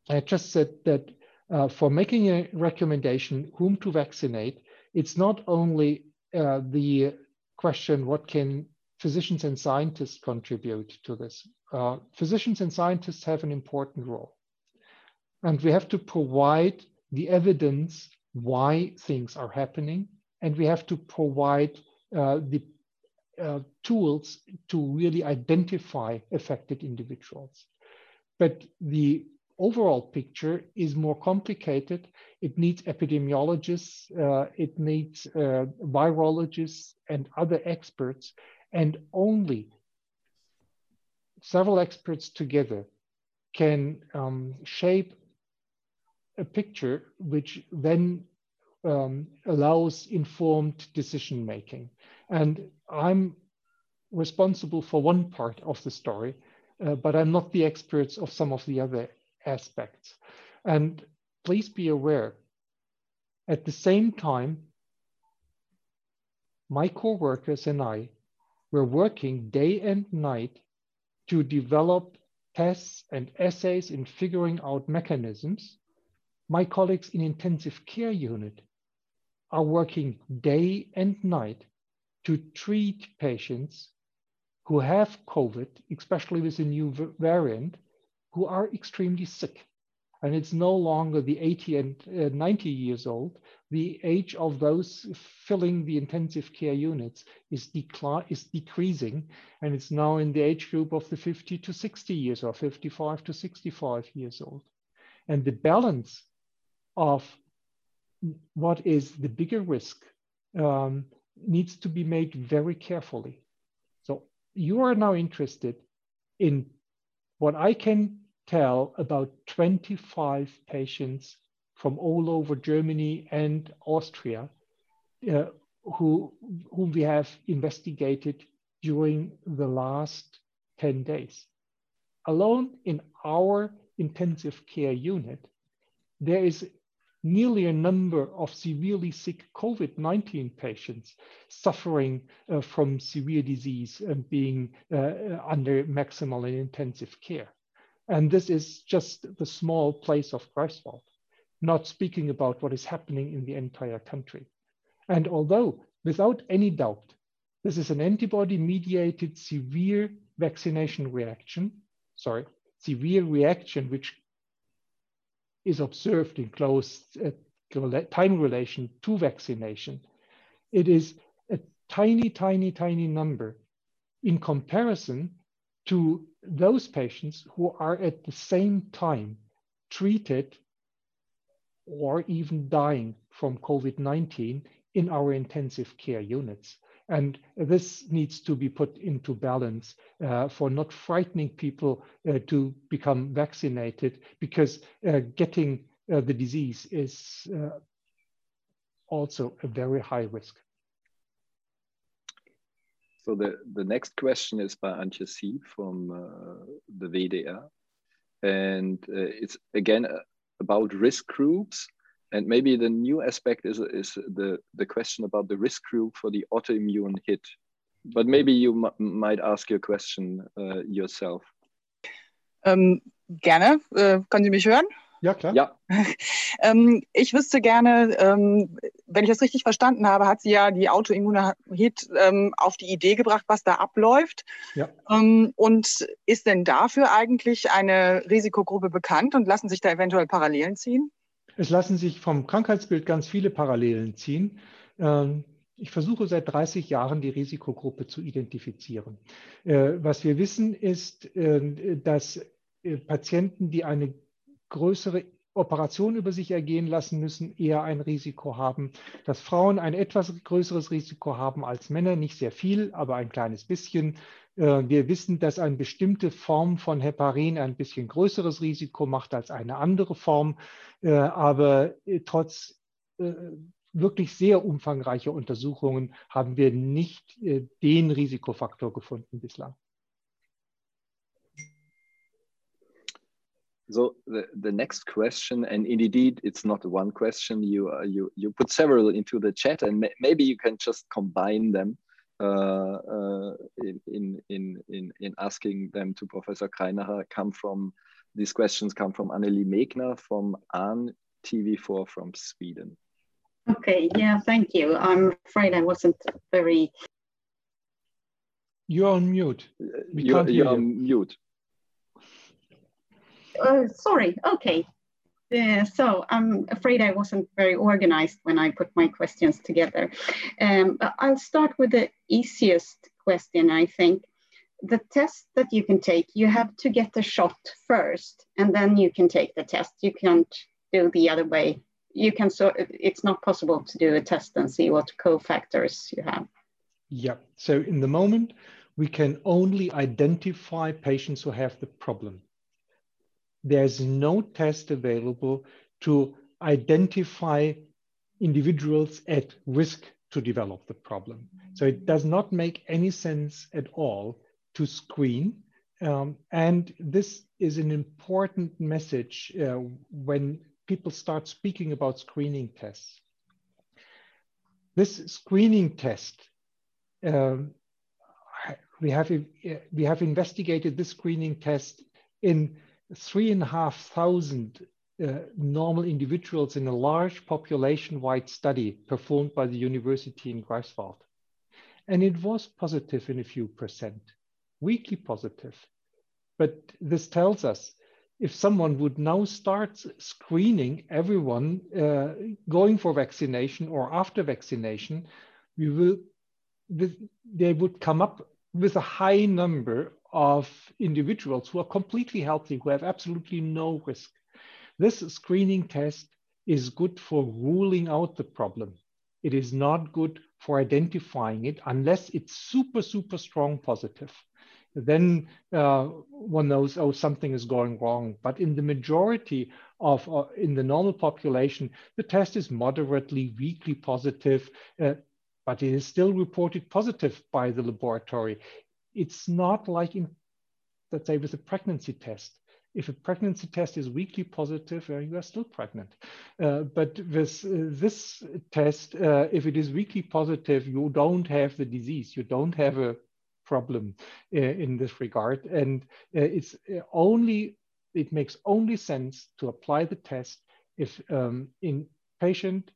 I just said that uh, for making a recommendation whom to vaccinate, it's not only uh, the question what can physicians and scientists contribute to this. Uh, physicians and scientists have an important role. And we have to provide the evidence why things are happening. And we have to provide the uh, tools to really identify affected individuals. But the overall picture is more complicated. It needs epidemiologists, uh, it needs uh, virologists and other experts, and only several experts together can um, shape a picture which then um, allows informed decision making. And I'm responsible for one part of the story, uh, but I'm not the experts of some of the other aspects. And please be aware, at the same time, my co-workers and I were working day and night to develop tests and assays in figuring out mechanisms. My colleagues in intensive care unit are working day and night to treat patients who have COVID, especially with a new variant, who are extremely sick. And it's no longer the 80 and uh, 90 years old. The age of those filling the intensive care units is, is decreasing. And it's now in the age group of the 50 to 60 years or 55 to 65 years old. And the balance of what is the bigger risk um, needs to be made very carefully. So you are now interested in what I can tell about 25 patients from all over Germany and Austria uh, who, whom we have investigated during the last 10 days. Alone in our intensive care unit, there is nearly a number of severely sick COVID-19 patients suffering uh, from severe disease and being uh, under maximal and intensive care. And this is just the small place of Greifswald, not speaking about what is happening in the entire country. And although, without any doubt, this is an antibody mediated severe vaccination reaction, sorry, severe reaction which is observed in close uh, time relation to vaccination. It is a tiny, tiny, tiny number in comparison to those patients who are at the same time treated or even dying from COVID-19 in our intensive care units. And this needs to be put into balance uh, for not frightening people uh, to become vaccinated because uh, getting uh, the disease is uh, also a very high risk. So the, the next question is by Antje Sieb from uh, the WDR. And it's again about risk groups and maybe the new aspect is, is the, the question about the risk group for the autoimmune hit. But maybe you might ask your question uh, yourself. Ähm, gerne. Äh, können Sie mich hören? Ja, klar. Ja. ähm, ich wüsste gerne, ähm, wenn ich das richtig verstanden habe, hat sie ja die Autoimmunität ähm, auf die Idee gebracht, was da abläuft. Ja. Ähm, und ist denn dafür eigentlich eine Risikogruppe bekannt und lassen sich da eventuell Parallelen ziehen? Es lassen sich vom Krankheitsbild ganz viele Parallelen ziehen. Ähm, ich versuche seit 30 Jahren die Risikogruppe zu identifizieren. Äh, was wir wissen ist, äh, dass äh, Patienten, die eine größere Operationen über sich ergehen lassen müssen, eher ein Risiko haben, dass Frauen ein etwas größeres Risiko haben als Männer, nicht sehr viel, aber ein kleines bisschen. Äh, wir wissen, dass eine bestimmte Form von Heparin ein bisschen größeres Risiko macht als eine andere Form, äh, aber äh, trotz wirklich sehr umfangreicher Untersuchungen haben wir nicht den Risikofaktor gefunden bislang. So the, the next question, and indeed it's not one question. You uh, you you put several into the chat, and may, maybe you can just combine them in, in in in in asking them to Professor Greinacher. Come from these questions come from Anneli Megner from AN TV4 from Sweden. Okay, yeah, thank you. I'm afraid I wasn't very. You're on mute. We you're, you're on mute. Uh, sorry, okay. Uh, so I'm afraid I wasn't very organized when I put my questions together. Um, I'll start with the easiest question, I think. The test that you can take, you have to get the shot first, and then you can take the test. You can't do the other way. You can so it's not possible to do a test and see what cofactors you have. Yeah. So in the moment, we can only identify patients who have the problem there's no test available to identify individuals at risk to develop the problem. So it does not make any sense at all to screen. Um, and this is an important message uh, when people start speaking about screening tests. This screening test, um, we, have, we have investigated this screening test in three and a half thousand uh, normal individuals in a large population-wide study performed by the university in Greifswald. And it was positive in a few percent, weakly positive. But this tells us if someone would now start screening everyone uh, going for vaccination or after vaccination, we will, they would come up with a high number of individuals who are completely healthy, who have absolutely no risk. This screening test is good for ruling out the problem. It is not good for identifying it unless it's super, super strong positive. Then uh, one knows, oh, something is going wrong. But in the majority of, uh, in the normal population, the test is moderately, weakly positive, uh, but it is still reported positive by the laboratory it's not like in, let's say, with a pregnancy test. If a pregnancy test is weakly positive, uh, you are still pregnant. Uh, but with uh, this test, uh, if it is weakly positive, you don't have the disease. You don't have a problem uh, in this regard. And uh, it's only, it makes only sense to apply the test if um, in patient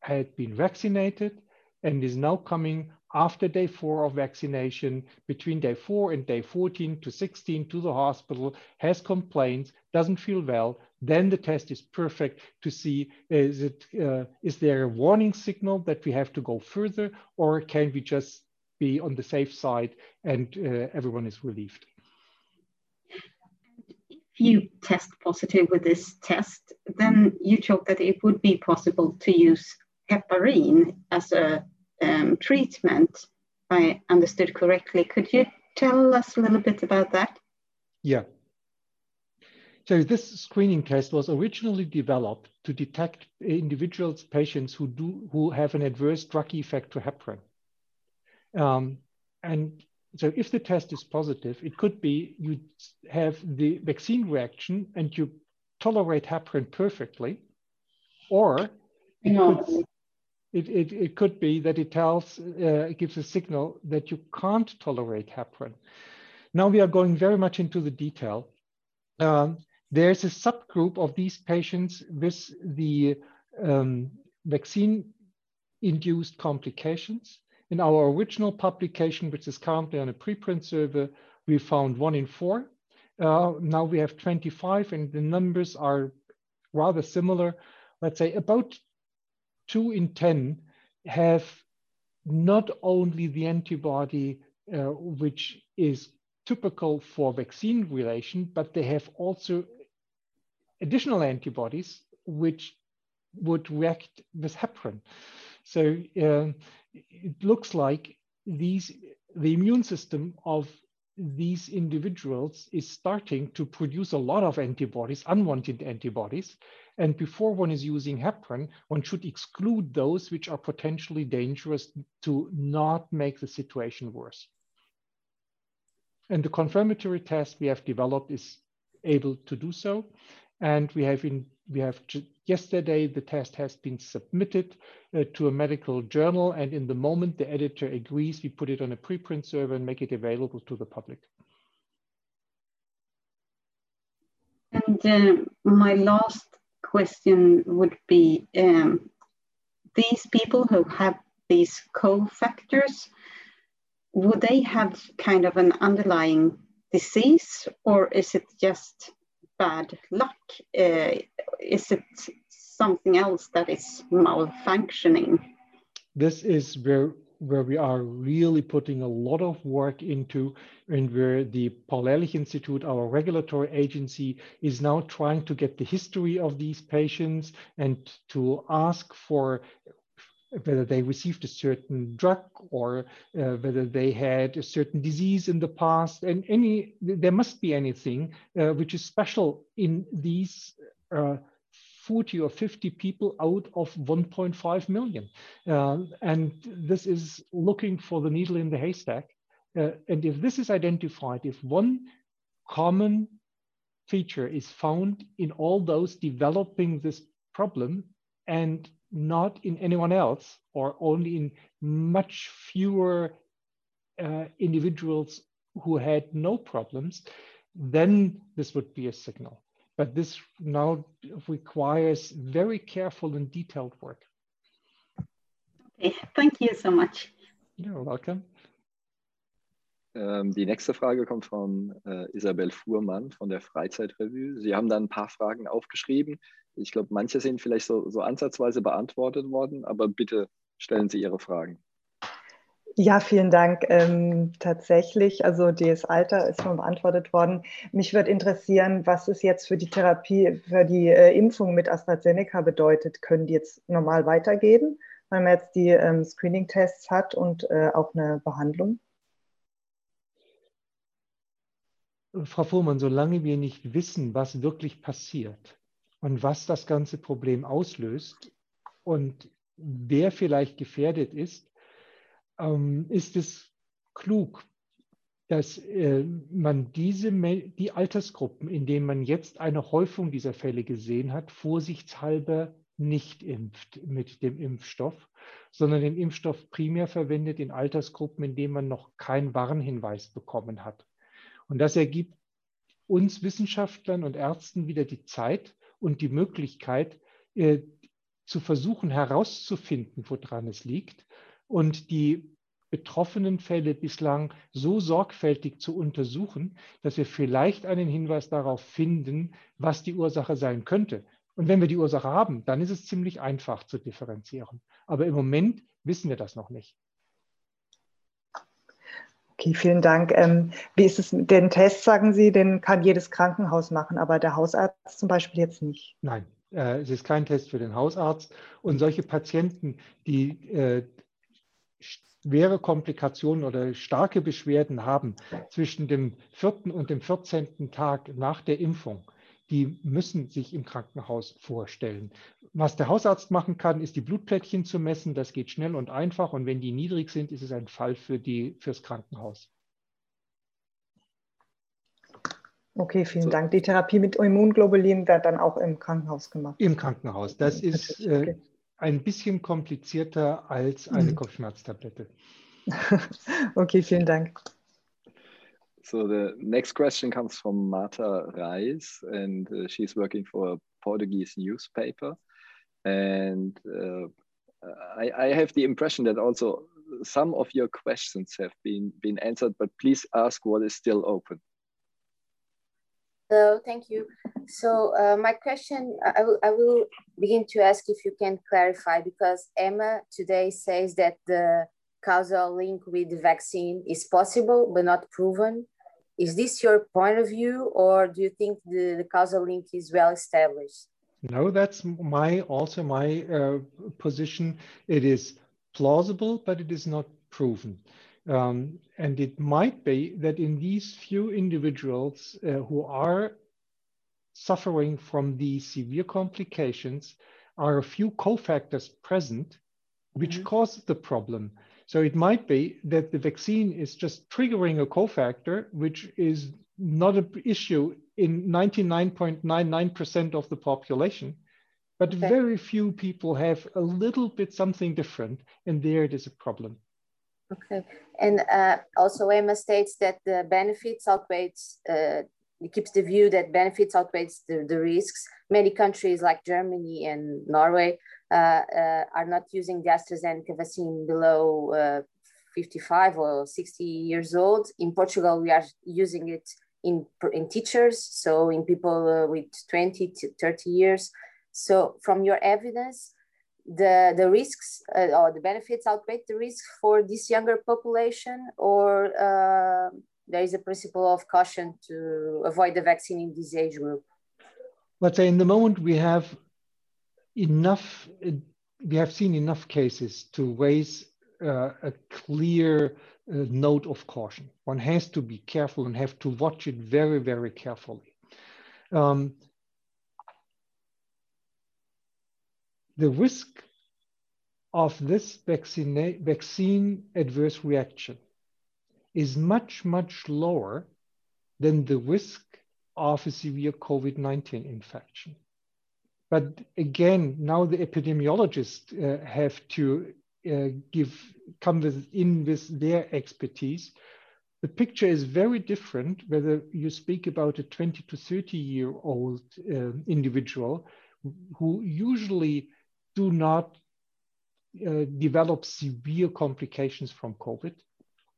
had been vaccinated and is now coming after day four of vaccination, between day four and day 14 to 16 to the hospital, has complaints, doesn't feel well, then the test is perfect to see is, it, uh, is there a warning signal that we have to go further or can we just be on the safe side and uh, everyone is relieved? If you test positive with this test, then you talk that it would be possible to use heparin as a um, treatment, if I understood correctly. Could you tell us a little bit about that? Yeah. So this screening test was originally developed to detect individuals, patients who do who have an adverse drug effect to heparin. Um, and so if the test is positive, it could be you have the vaccine reaction and you tolerate heparin perfectly, or it could, it, it, it could be that it tells, uh, it gives a signal that you can't tolerate heparin. Now we are going very much into the detail. Um, there's a subgroup of these patients with the um, vaccine-induced complications. In our original publication, which is currently on a preprint server, we found one in four. Uh, now we have 25 and the numbers are rather similar. Let's say about two in 10 have not only the antibody uh, which is typical for vaccine relation, but they have also additional antibodies which would react with heparin. So uh, it looks like these the immune system of these individuals is starting to produce a lot of antibodies, unwanted antibodies. And before one is using heparin, one should exclude those which are potentially dangerous to not make the situation worse. And the confirmatory test we have developed is able to do so. And we have in, we have yesterday the test has been submitted uh, to a medical journal, and in the moment the editor agrees, we put it on a preprint server and make it available to the public. And uh, my last question would be: um, these people who have these cofactors, would they have kind of an underlying disease, or is it just bad luck? Uh, is it something else that is malfunctioning? This is where where we are really putting a lot of work into and where the Paul Ehrlich Institute, our regulatory agency, is now trying to get the history of these patients and to ask for whether they received a certain drug or uh, whether they had a certain disease in the past and any there must be anything uh, which is special in these uh, 40 or 50 people out of 1.5 million uh, and this is looking for the needle in the haystack uh, and if this is identified if one common feature is found in all those developing this problem and not in anyone else or only in much fewer uh, individuals who had no problems, then this would be a signal. But this now requires very careful and detailed work. Okay, thank you so much. You're welcome. Ähm, die nächste Frage kommt von äh, Isabel Fuhrmann von der Freizeitrevue. Sie haben da ein paar Fragen aufgeschrieben. Ich glaube, manche sind vielleicht so, so ansatzweise beantwortet worden, aber bitte stellen Sie Ihre Fragen. Ja, vielen Dank. Ähm, tatsächlich, also das Alter ist schon beantwortet worden. Mich würde interessieren, was es jetzt für die Therapie, für die äh, Impfung mit AstraZeneca bedeutet. Können die jetzt normal weitergehen, weil man jetzt die ähm, Screening-Tests hat und äh, auch eine Behandlung? Frau Fuhrmann, solange wir nicht wissen, was wirklich passiert und was das ganze Problem auslöst und wer vielleicht gefährdet ist, ähm, ist es klug, dass äh, man diese die Altersgruppen, in denen man jetzt eine Häufung dieser Fälle gesehen hat, vorsichtshalber nicht impft mit dem Impfstoff, sondern den Impfstoff primär verwendet in Altersgruppen, in denen man noch keinen Warnhinweis bekommen hat. Und das ergibt uns Wissenschaftlern und Ärzten wieder die Zeit und die Möglichkeit, äh, zu versuchen herauszufinden, woran es liegt und die betroffenen Fälle bislang so sorgfältig zu untersuchen, dass wir vielleicht einen Hinweis darauf finden, was die Ursache sein könnte. Und wenn wir die Ursache haben, dann ist es ziemlich einfach zu differenzieren. Aber im Moment wissen wir das noch nicht. Okay, vielen Dank. Ähm, wie ist es mit den Tests, sagen Sie, den kann jedes Krankenhaus machen, aber der Hausarzt zum Beispiel jetzt nicht? Nein, äh, es ist kein Test für den Hausarzt. Und solche Patienten, die äh, schwere Komplikationen oder starke Beschwerden haben zwischen dem vierten und dem 14. Tag nach der Impfung, die müssen sich im Krankenhaus vorstellen. Was der Hausarzt machen kann, ist die Blutplättchen zu messen. Das geht schnell und einfach. Und wenn die niedrig sind, ist es ein Fall für die, fürs Krankenhaus. Okay, vielen so. Dank. Die Therapie mit Immunglobulin wird dann auch im Krankenhaus gemacht. Im Krankenhaus. Das ist äh, ein bisschen komplizierter als eine mhm. Kopfschmerztablette. okay, vielen Dank. So the next question comes from Marta Reis, and uh, she's working for a Portuguese newspaper. And uh, I, I, have the impression that also some of your questions have been, been answered, but please ask what is still open. Hello, thank you. So uh, my question, I will, I will begin to ask if you can clarify because EMA today says that the causal link with the vaccine is possible but not proven. is this your point of view, or do you think the, the causal link is well established? No, that's my also my uh, position. It is plausible, but it is not proven. Um, and it might be that in these few individuals uh, who are suffering from these severe complications are a few cofactors present which mm -hmm. cause the problem. So it might be that the vaccine is just triggering a cofactor, which is not an issue in 99.99% of the population, but okay. very few people have a little bit something different, and there it is a problem. Okay, and uh, also EMA states that the benefits outweighs, uh, it keeps the view that benefits outweighs the, the risks. Many countries like Germany and Norway uh, uh are not using the AstraZeneca vaccine below uh, 55 or 60 years old. In Portugal, we are using it in, in teachers, so in people uh, with 20 to 30 years. So from your evidence, the, the risks uh, or the benefits outweigh the risk for this younger population or uh, there is a principle of caution to avoid the vaccine in this age group? Let's say in the moment we have enough, we have seen enough cases to raise uh, a clear uh, note of caution. One has to be careful and have to watch it very, very carefully. Um, the risk of this vaccine, vaccine adverse reaction is much, much lower than the risk of a severe COVID-19 infection. But again, now the epidemiologists uh, have to uh, give come with, in with their expertise. The picture is very different whether you speak about a 20 to 30 year old uh, individual who usually do not uh, develop severe complications from COVID,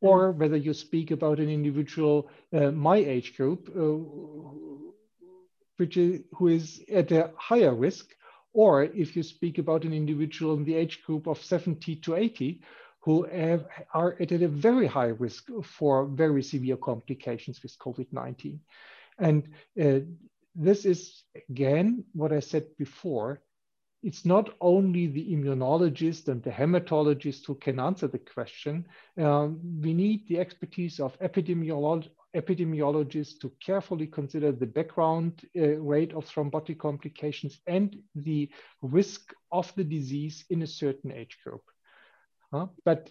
or whether you speak about an individual, uh, my age group, uh, which is, who is at a higher risk, or if you speak about an individual in the age group of 70 to 80, who have, are at a very high risk for very severe complications with COVID-19. And uh, this is, again, what I said before, it's not only the immunologist and the hematologist who can answer the question. Um, we need the expertise of epidemiolog epidemiologists to carefully consider the background uh, rate of thrombotic complications and the risk of the disease in a certain age group. But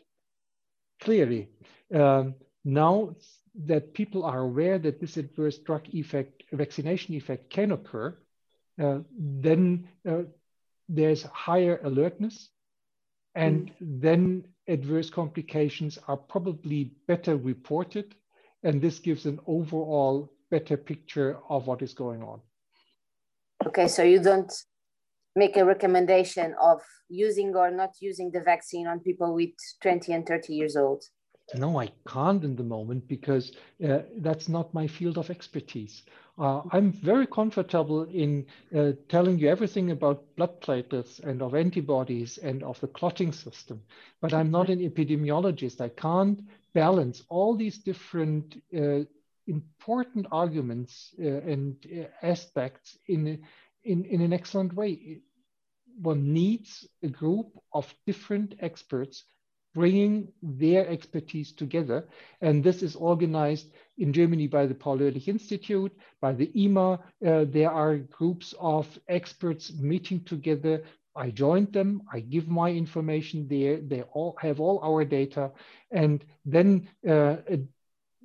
clearly, um, now that people are aware that this adverse drug effect, vaccination effect can occur, uh, then uh, there's higher alertness, and mm. then adverse complications are probably better reported, and this gives an overall better picture of what is going on. Okay, so you don't make a recommendation of using or not using the vaccine on people with 20 and 30 years old? No, I can't in the moment because uh, that's not my field of expertise. Uh, I'm very comfortable in uh, telling you everything about blood platelets and of antibodies and of the clotting system, but I'm not an epidemiologist. I can't balance all these different uh, important arguments uh, and uh, aspects in, in, in an excellent way. One needs a group of different experts bringing their expertise together. And this is organized in Germany by the Paul Ehrlich Institute, by the EMA. Uh, there are groups of experts meeting together. I joined them, I give my information there, they all have all our data. And then uh,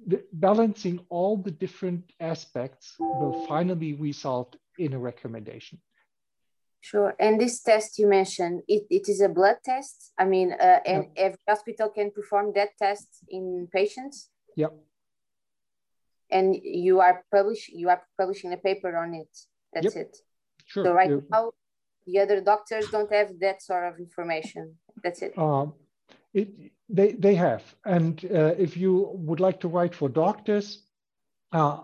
the, balancing all the different aspects will finally result in a recommendation. Sure. And this test you mentioned, it, it is a blood test. I mean, uh, and yeah. every hospital can perform that test in patients. Yeah. And you are publish you are publishing a paper on it. That's yep. it. Sure. So right yeah. now, the other doctors don't have that sort of information. That's it. Um, it they they have, and uh, if you would like to write for doctors, uh,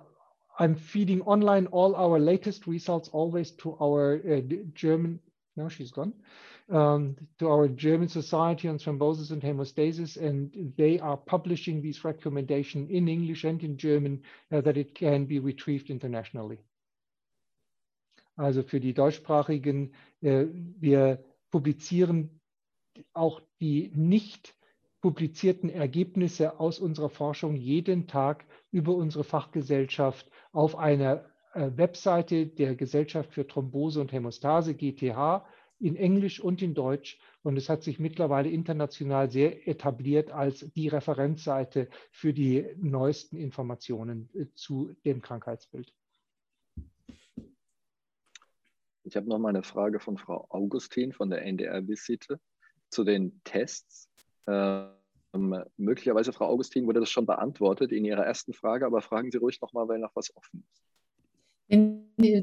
I'm feeding online all our latest results always to our uh, German no, she's gone, um, to our German Society on Thrombosis and Hemostasis, and they are publishing these recommendations in English and in German uh, that it can be retrieved internationally. Also für die deutschsprachigen, äh, wir publizieren auch die nicht publizierten Ergebnisse aus unserer Forschung jeden Tag über unsere Fachgesellschaft auf einer äh, Webseite der Gesellschaft für Thrombose und Hämostase, GTH, in Englisch und in Deutsch. Und es hat sich mittlerweile international sehr etabliert als die Referenzseite für die neuesten Informationen äh, zu dem Krankheitsbild. Ich habe noch mal eine Frage von Frau Augustin von der NDR-Visite zu den Tests. Ähm, möglicherweise, Frau Augustin, wurde das schon beantwortet in Ihrer ersten Frage, aber fragen Sie ruhig noch mal, weil noch was offen ist.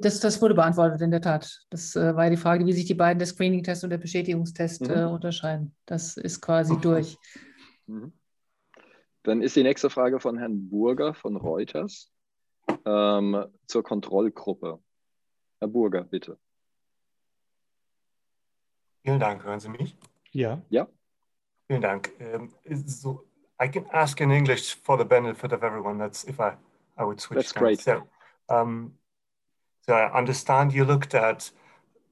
Das, das wurde beantwortet, in der Tat. Das äh, war die Frage, wie sich die beiden, der Screening-Test und der Bestätigungstest, mhm. äh, unterscheiden. Das ist quasi durch. Mhm. Dann ist die nächste Frage von Herrn Burger von Reuters ähm, zur Kontrollgruppe. Herr Burger, bitte. Vielen Dank. Hören Sie mich? Ja. Ja. Vielen Dank. Um, so I can ask in English for the benefit of everyone. That's if I, I would switch. That's great. So, um, so I understand you looked at,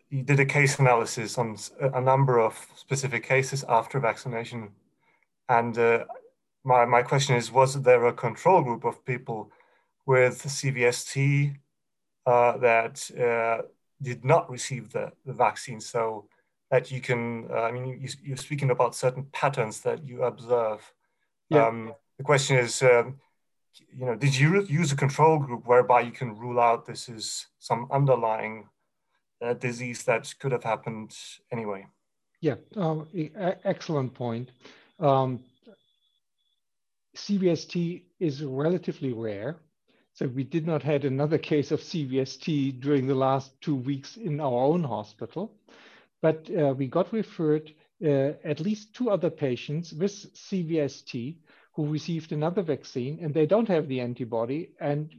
you did a case analysis on a number of specific cases after vaccination. And uh, my, my question is, was there a control group of people with CVST uh, that uh, did not receive the, the vaccine? So that you can, uh, I mean, you, you're speaking about certain patterns that you observe. Yeah. Um, the question is, um, you know, did you use a control group whereby you can rule out this is some underlying uh, disease that could have happened anyway? Yeah, uh, excellent point. Um, CVST is relatively rare. So we did not had another case of CVST during the last two weeks in our own hospital, but uh, we got referred uh, at least two other patients with CVST who received another vaccine and they don't have the antibody. And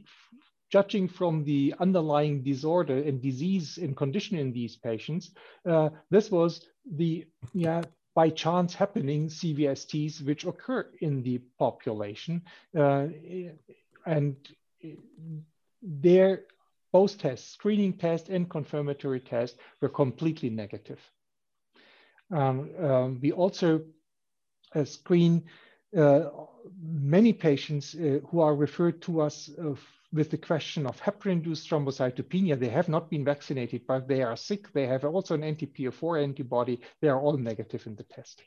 judging from the underlying disorder and disease and condition in these patients, uh, this was the yeah, by chance happening CVSTs which occur in the population. Uh, and their both tests, screening test and confirmatory test, were completely negative. Um, um, we also uh, screen uh, many patients uh, who are referred to us uh, with the question of heparin-induced thrombocytopenia. They have not been vaccinated, but they are sick. They have also an anti-PF4 antibody. They are all negative in the test.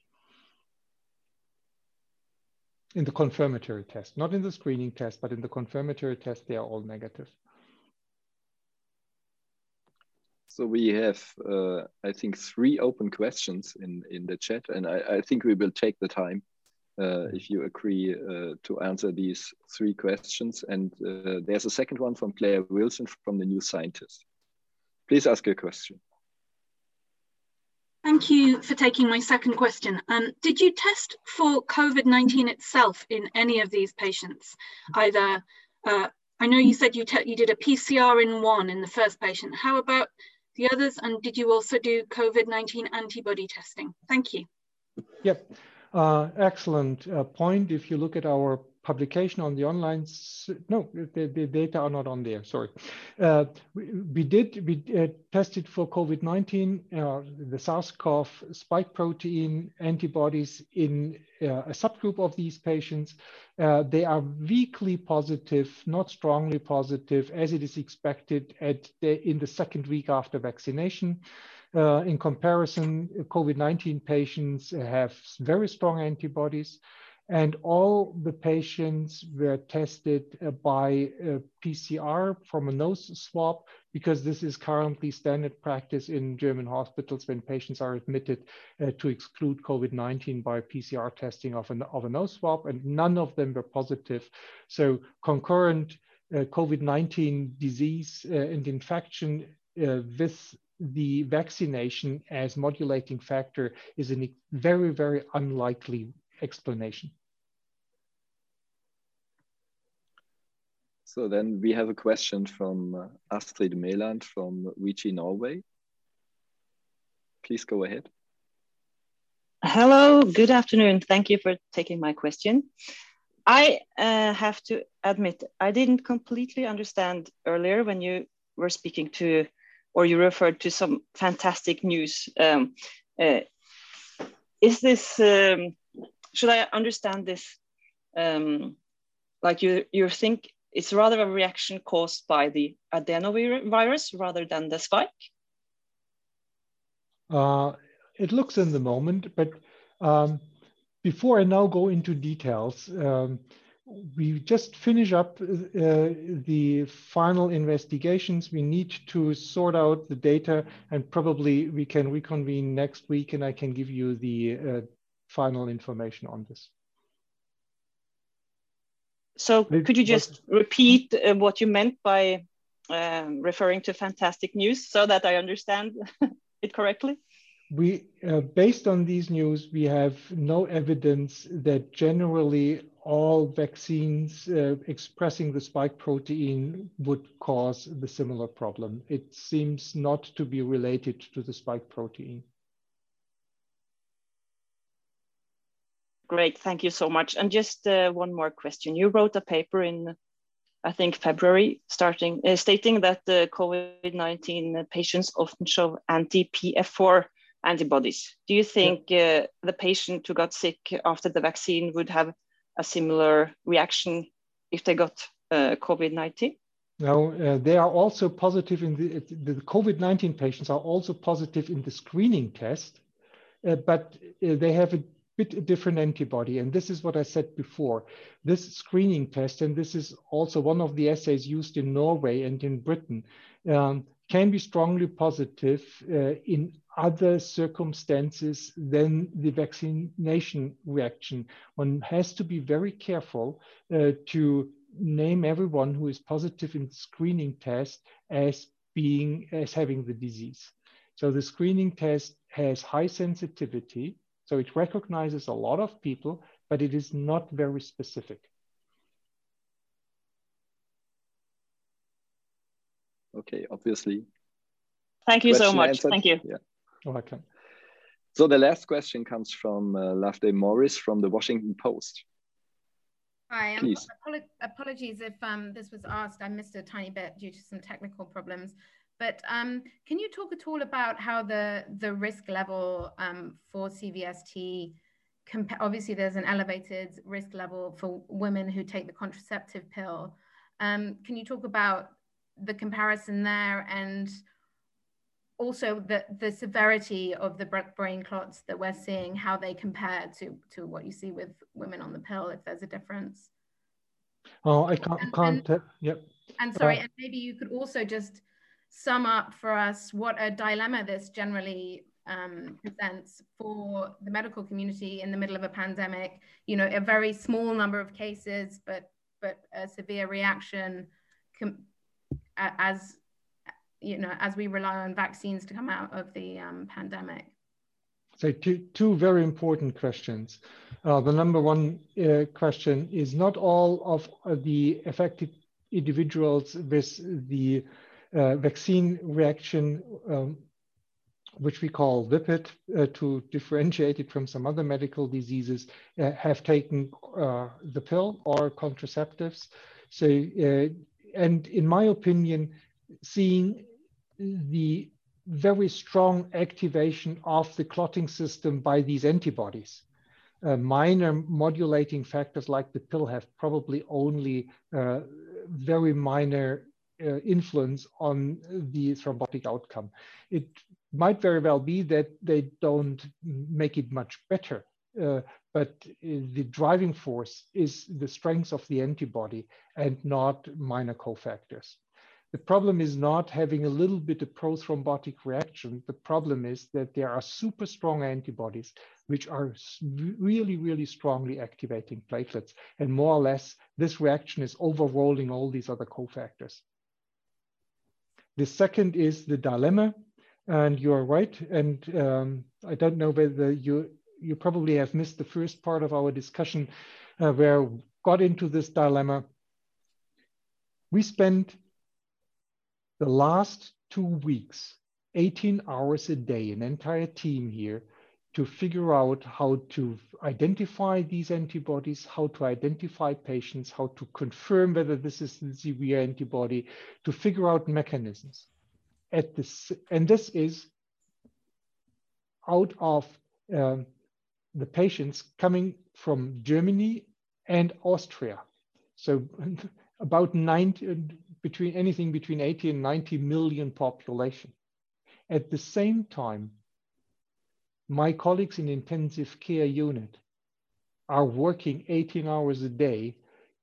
In the confirmatory test, not in the screening test, but in the confirmatory test, they are all negative. So we have, uh, I think, three open questions in, in the chat, and I, I think we will take the time uh, if you agree uh, to answer these three questions. And uh, there's a second one from Claire Wilson from the New Scientist. Please ask your question. Thank you for taking my second question. Um, did you test for COVID-19 itself in any of these patients? Either, uh, I know you said you, you did a PCR in one in the first patient. How about the others? And did you also do COVID-19 antibody testing? Thank you. Yep. Uh, excellent uh, point. If you look at our publication on the online, no, the, the data are not on there, sorry. Uh, we, we, did, we uh, tested for COVID-19, uh, the SARS-CoV spike protein antibodies in uh, a subgroup of these patients. they are weakly positive, not strongly positive, as it is expected at the, in the second week after vaccination. Uh, in comparison, COVID-19 patients have very strong antibodies and all the patients were tested uh, by PCR from a nose swab because this is currently standard practice in German hospitals when patients are admitted uh, to exclude COVID-19 by PCR testing of, an, of a nose swab and none of them were positive. So concurrent uh, COVID-19 disease uh, and infection uh, with the vaccination as modulating factor is a very, very unlikely explanation. So then we have a question from uh, Astrid Meland from VG Norway. Please go ahead. Hello, good afternoon. Thank you for taking my question. I uh, have to admit, I didn't completely understand earlier when you were speaking to, or you referred to some fantastic news. Um, uh, is this, um, should I understand this um, like you, you think it's rather a reaction caused by the adenovirus rather than the spike? Uh, it looks in the moment, but um, before I now go into details, um, we just finish up uh, the final investigations. We need to sort out the data and probably we can reconvene next week and I can give you the uh, final information on this. So could you just repeat uh, what you meant by uh, referring to fantastic news so that I understand it correctly? We, uh, based on these news, we have no evidence that generally all vaccines uh, expressing the spike protein would cause the similar problem. It seems not to be related to the spike protein. Great, thank you so much. And just uh, one more question. You wrote a paper in, I think, February, starting uh, stating that the COVID-19 patients often show anti-PF4 antibodies. Do you think uh, the patient who got sick after the vaccine would have a similar reaction if they got uh, COVID-19? No, uh, they are also positive in the, the COVID-19 patients are also positive in the screening test, uh, but uh, they have a bit different antibody. And this is what I said before. This screening test, and this is also one of the assays used in Norway and in Britain, um, can be strongly positive uh, in other circumstances than the vaccination reaction. One has to be very careful uh, to name everyone who is positive in the screening test as being as having the disease. So the screening test has high sensitivity so it recognizes a lot of people, but it is not very specific. Okay, obviously. Thank you so much. Answered. Thank you. Yeah. Welcome. So the last question comes from uh, Loveday Morris from the Washington Post. Hi, um, apologies if um, this was asked. I missed a tiny bit due to some technical problems. But um, can you talk at all about how the, the risk level um, for CVST, obviously there's an elevated risk level for women who take the contraceptive pill. Um, can you talk about the comparison there and also the, the severity of the brain clots that we're seeing, how they compare to, to what you see with women on the pill, if there's a difference? Oh, I can't, and, can't and, uh, yep. And sorry, uh, and maybe you could also just sum up for us what a dilemma this generally um, presents for the medical community in the middle of a pandemic. You know, a very small number of cases, but but a severe reaction as you know as we rely on vaccines to come out of the um, pandemic. So two, two very important questions. Uh, the number one uh, question is not all of uh, the affected individuals with the uh, vaccine reaction, um, which we call VIPIT, uh, to differentiate it from some other medical diseases, uh, have taken uh, the pill or contraceptives. So, uh, and in my opinion, seeing the very strong activation of the clotting system by these antibodies. Uh, minor modulating factors like the pill have probably only uh, very minor uh, influence on the thrombotic outcome. It might very well be that they don't make it much better, uh, but uh, the driving force is the strength of the antibody and not minor cofactors. The problem is not having a little bit of prothrombotic reaction. The problem is that there are super strong antibodies which are really, really strongly activating platelets. And more or less, this reaction is overrolling all these other cofactors. The second is the dilemma, and you're right. And um, I don't know whether you you probably have missed the first part of our discussion uh, where got into this dilemma. We spent the last two weeks 18 hours a day, an entire team here, to figure out how to identify these antibodies, how to identify patients, how to confirm whether this is the severe antibody, to figure out mechanisms. At this, and this is out of um, the patients coming from Germany and Austria. So about 90, between anything between 80 and 90 million population. At the same time, my colleagues in intensive care unit are working 18 hours a day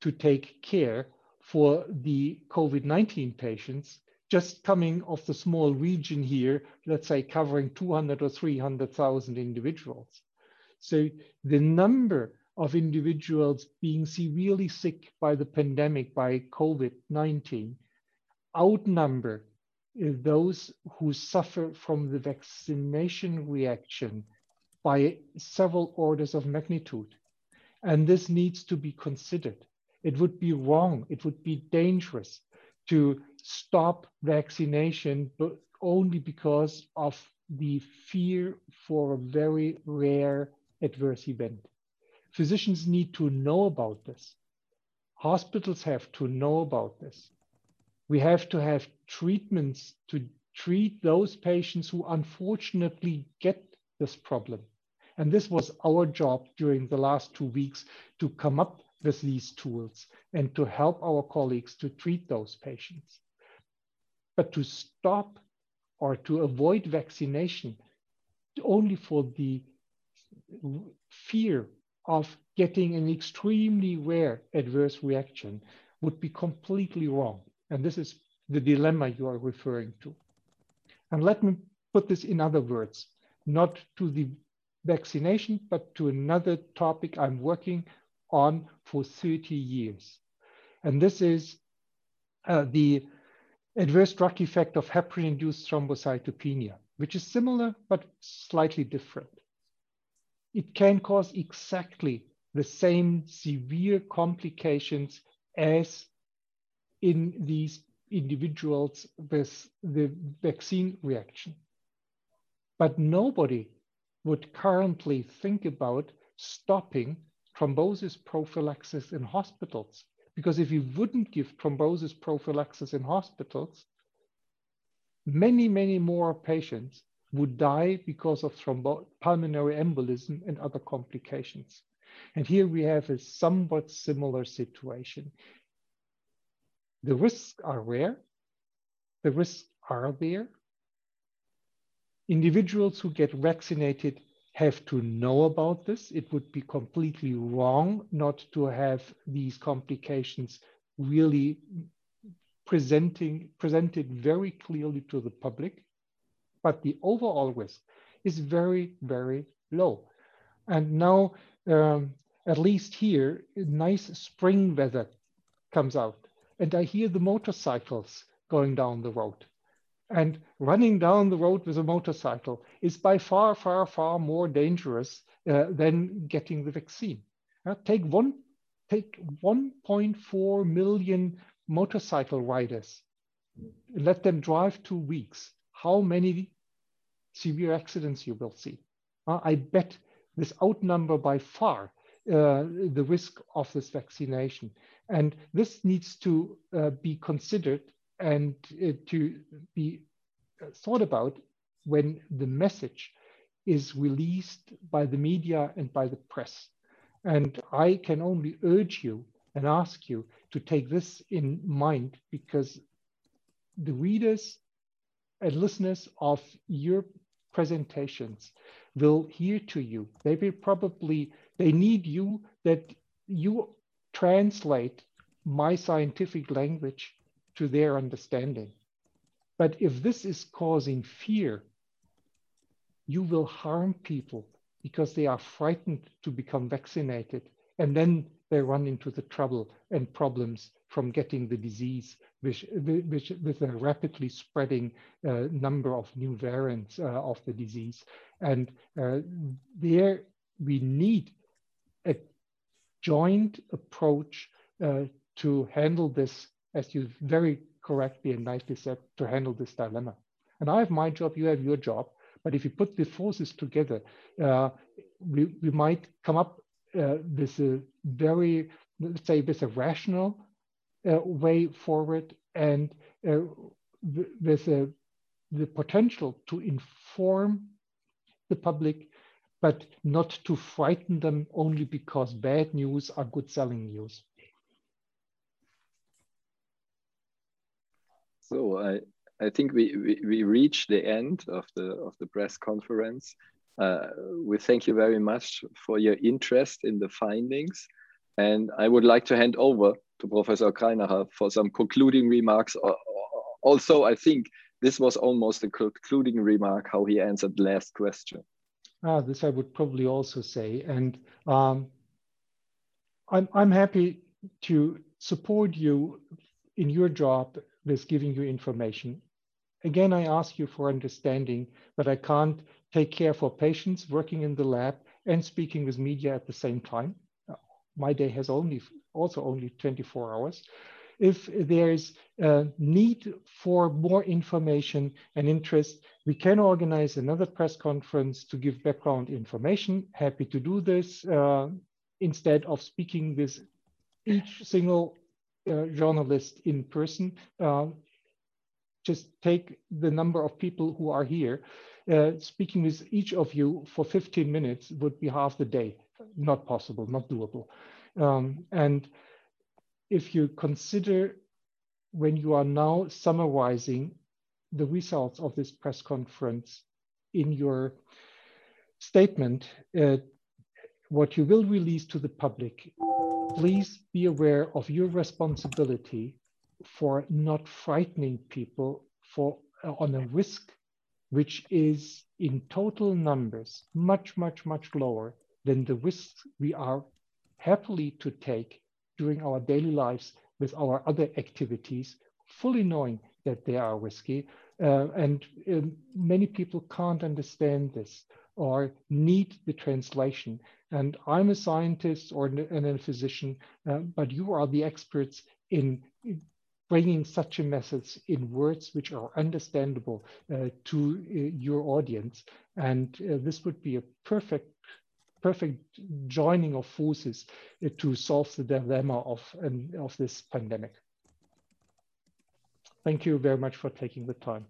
to take care for the COVID-19 patients just coming off the small region here, let's say covering 200 or 300,000 individuals. So the number of individuals being severely sick by the pandemic, by COVID-19, outnumber those who suffer from the vaccination reaction by several orders of magnitude. And this needs to be considered. It would be wrong, it would be dangerous to stop vaccination but only because of the fear for a very rare adverse event. Physicians need to know about this. Hospitals have to know about this. We have to have treatments to treat those patients who unfortunately get this problem. And this was our job during the last two weeks to come up with these tools and to help our colleagues to treat those patients. But to stop or to avoid vaccination only for the fear of getting an extremely rare adverse reaction would be completely wrong. And this is the dilemma you are referring to. And let me put this in other words, not to the vaccination, but to another topic I'm working on for 30 years. And this is uh, the adverse drug effect of heparin-induced thrombocytopenia, which is similar but slightly different. It can cause exactly the same severe complications as in these individuals with the vaccine reaction. But nobody would currently think about stopping thrombosis prophylaxis in hospitals. Because if you wouldn't give thrombosis prophylaxis in hospitals, many, many more patients would die because of pulmonary embolism and other complications. And here we have a somewhat similar situation. The risks are rare, the risks are there. Individuals who get vaccinated have to know about this. It would be completely wrong not to have these complications really presenting, presented very clearly to the public. But the overall risk is very, very low. And now, um, at least here, nice spring weather comes out. And I hear the motorcycles going down the road. And running down the road with a motorcycle is by far, far, far more dangerous uh, than getting the vaccine. Uh, take one, take 1.4 million motorcycle riders. Let them drive two weeks. How many severe accidents you will see? Uh, I bet this outnumber by far uh, the risk of this vaccination. And this needs to uh, be considered and uh, to be uh, thought about when the message is released by the media and by the press. And I can only urge you and ask you to take this in mind because the readers and listeners of your presentations will hear to you. They will probably, they need you that you translate my scientific language to their understanding. But if this is causing fear, you will harm people because they are frightened to become vaccinated. And then they run into the trouble and problems from getting the disease, which, which with a rapidly spreading uh, number of new variants uh, of the disease. And uh, there we need a joint approach uh, to handle this, as you very correctly and nicely said, to handle this dilemma. And I have my job, you have your job. But if you put the forces together, uh, we, we might come up uh, with a very, let's say, with a rational uh, way forward and uh, with a, the potential to inform the public, but not to frighten them only because bad news are good selling news. So I, I think we, we, we reached the end of the, of the press conference. Uh, we thank you very much for your interest in the findings. And I would like to hand over to Professor Greinacher for some concluding remarks. Also, I think this was almost a concluding remark how he answered the last question. Ah, this I would probably also say. And um, I'm, I'm happy to support you in your job with giving you information. Again, I ask you for understanding that I can't take care for patients working in the lab and speaking with media at the same time. My day has only also only 24 hours. If there is a need for more information and interest, we can organize another press conference to give background information. Happy to do this uh, instead of speaking with each single uh, journalist in person. Uh, just take the number of people who are here. Uh, speaking with each of you for 15 minutes would be half the day. Not possible, not doable. Um, and if you consider when you are now summarizing the results of this press conference in your statement, uh, what you will release to the public, please be aware of your responsibility for not frightening people for uh, on a risk which is in total numbers much, much, much lower than the risks we are happily to take during our daily lives with our other activities, fully knowing that they are risky. Uh, and um, many people can't understand this or need the translation. And I'm a scientist or and a physician, uh, but you are the experts in bringing such a message in words which are understandable uh, to uh, your audience. And uh, this would be a perfect perfect joining of forces uh, to solve the dilemma of, um, of this pandemic. Thank you very much for taking the time.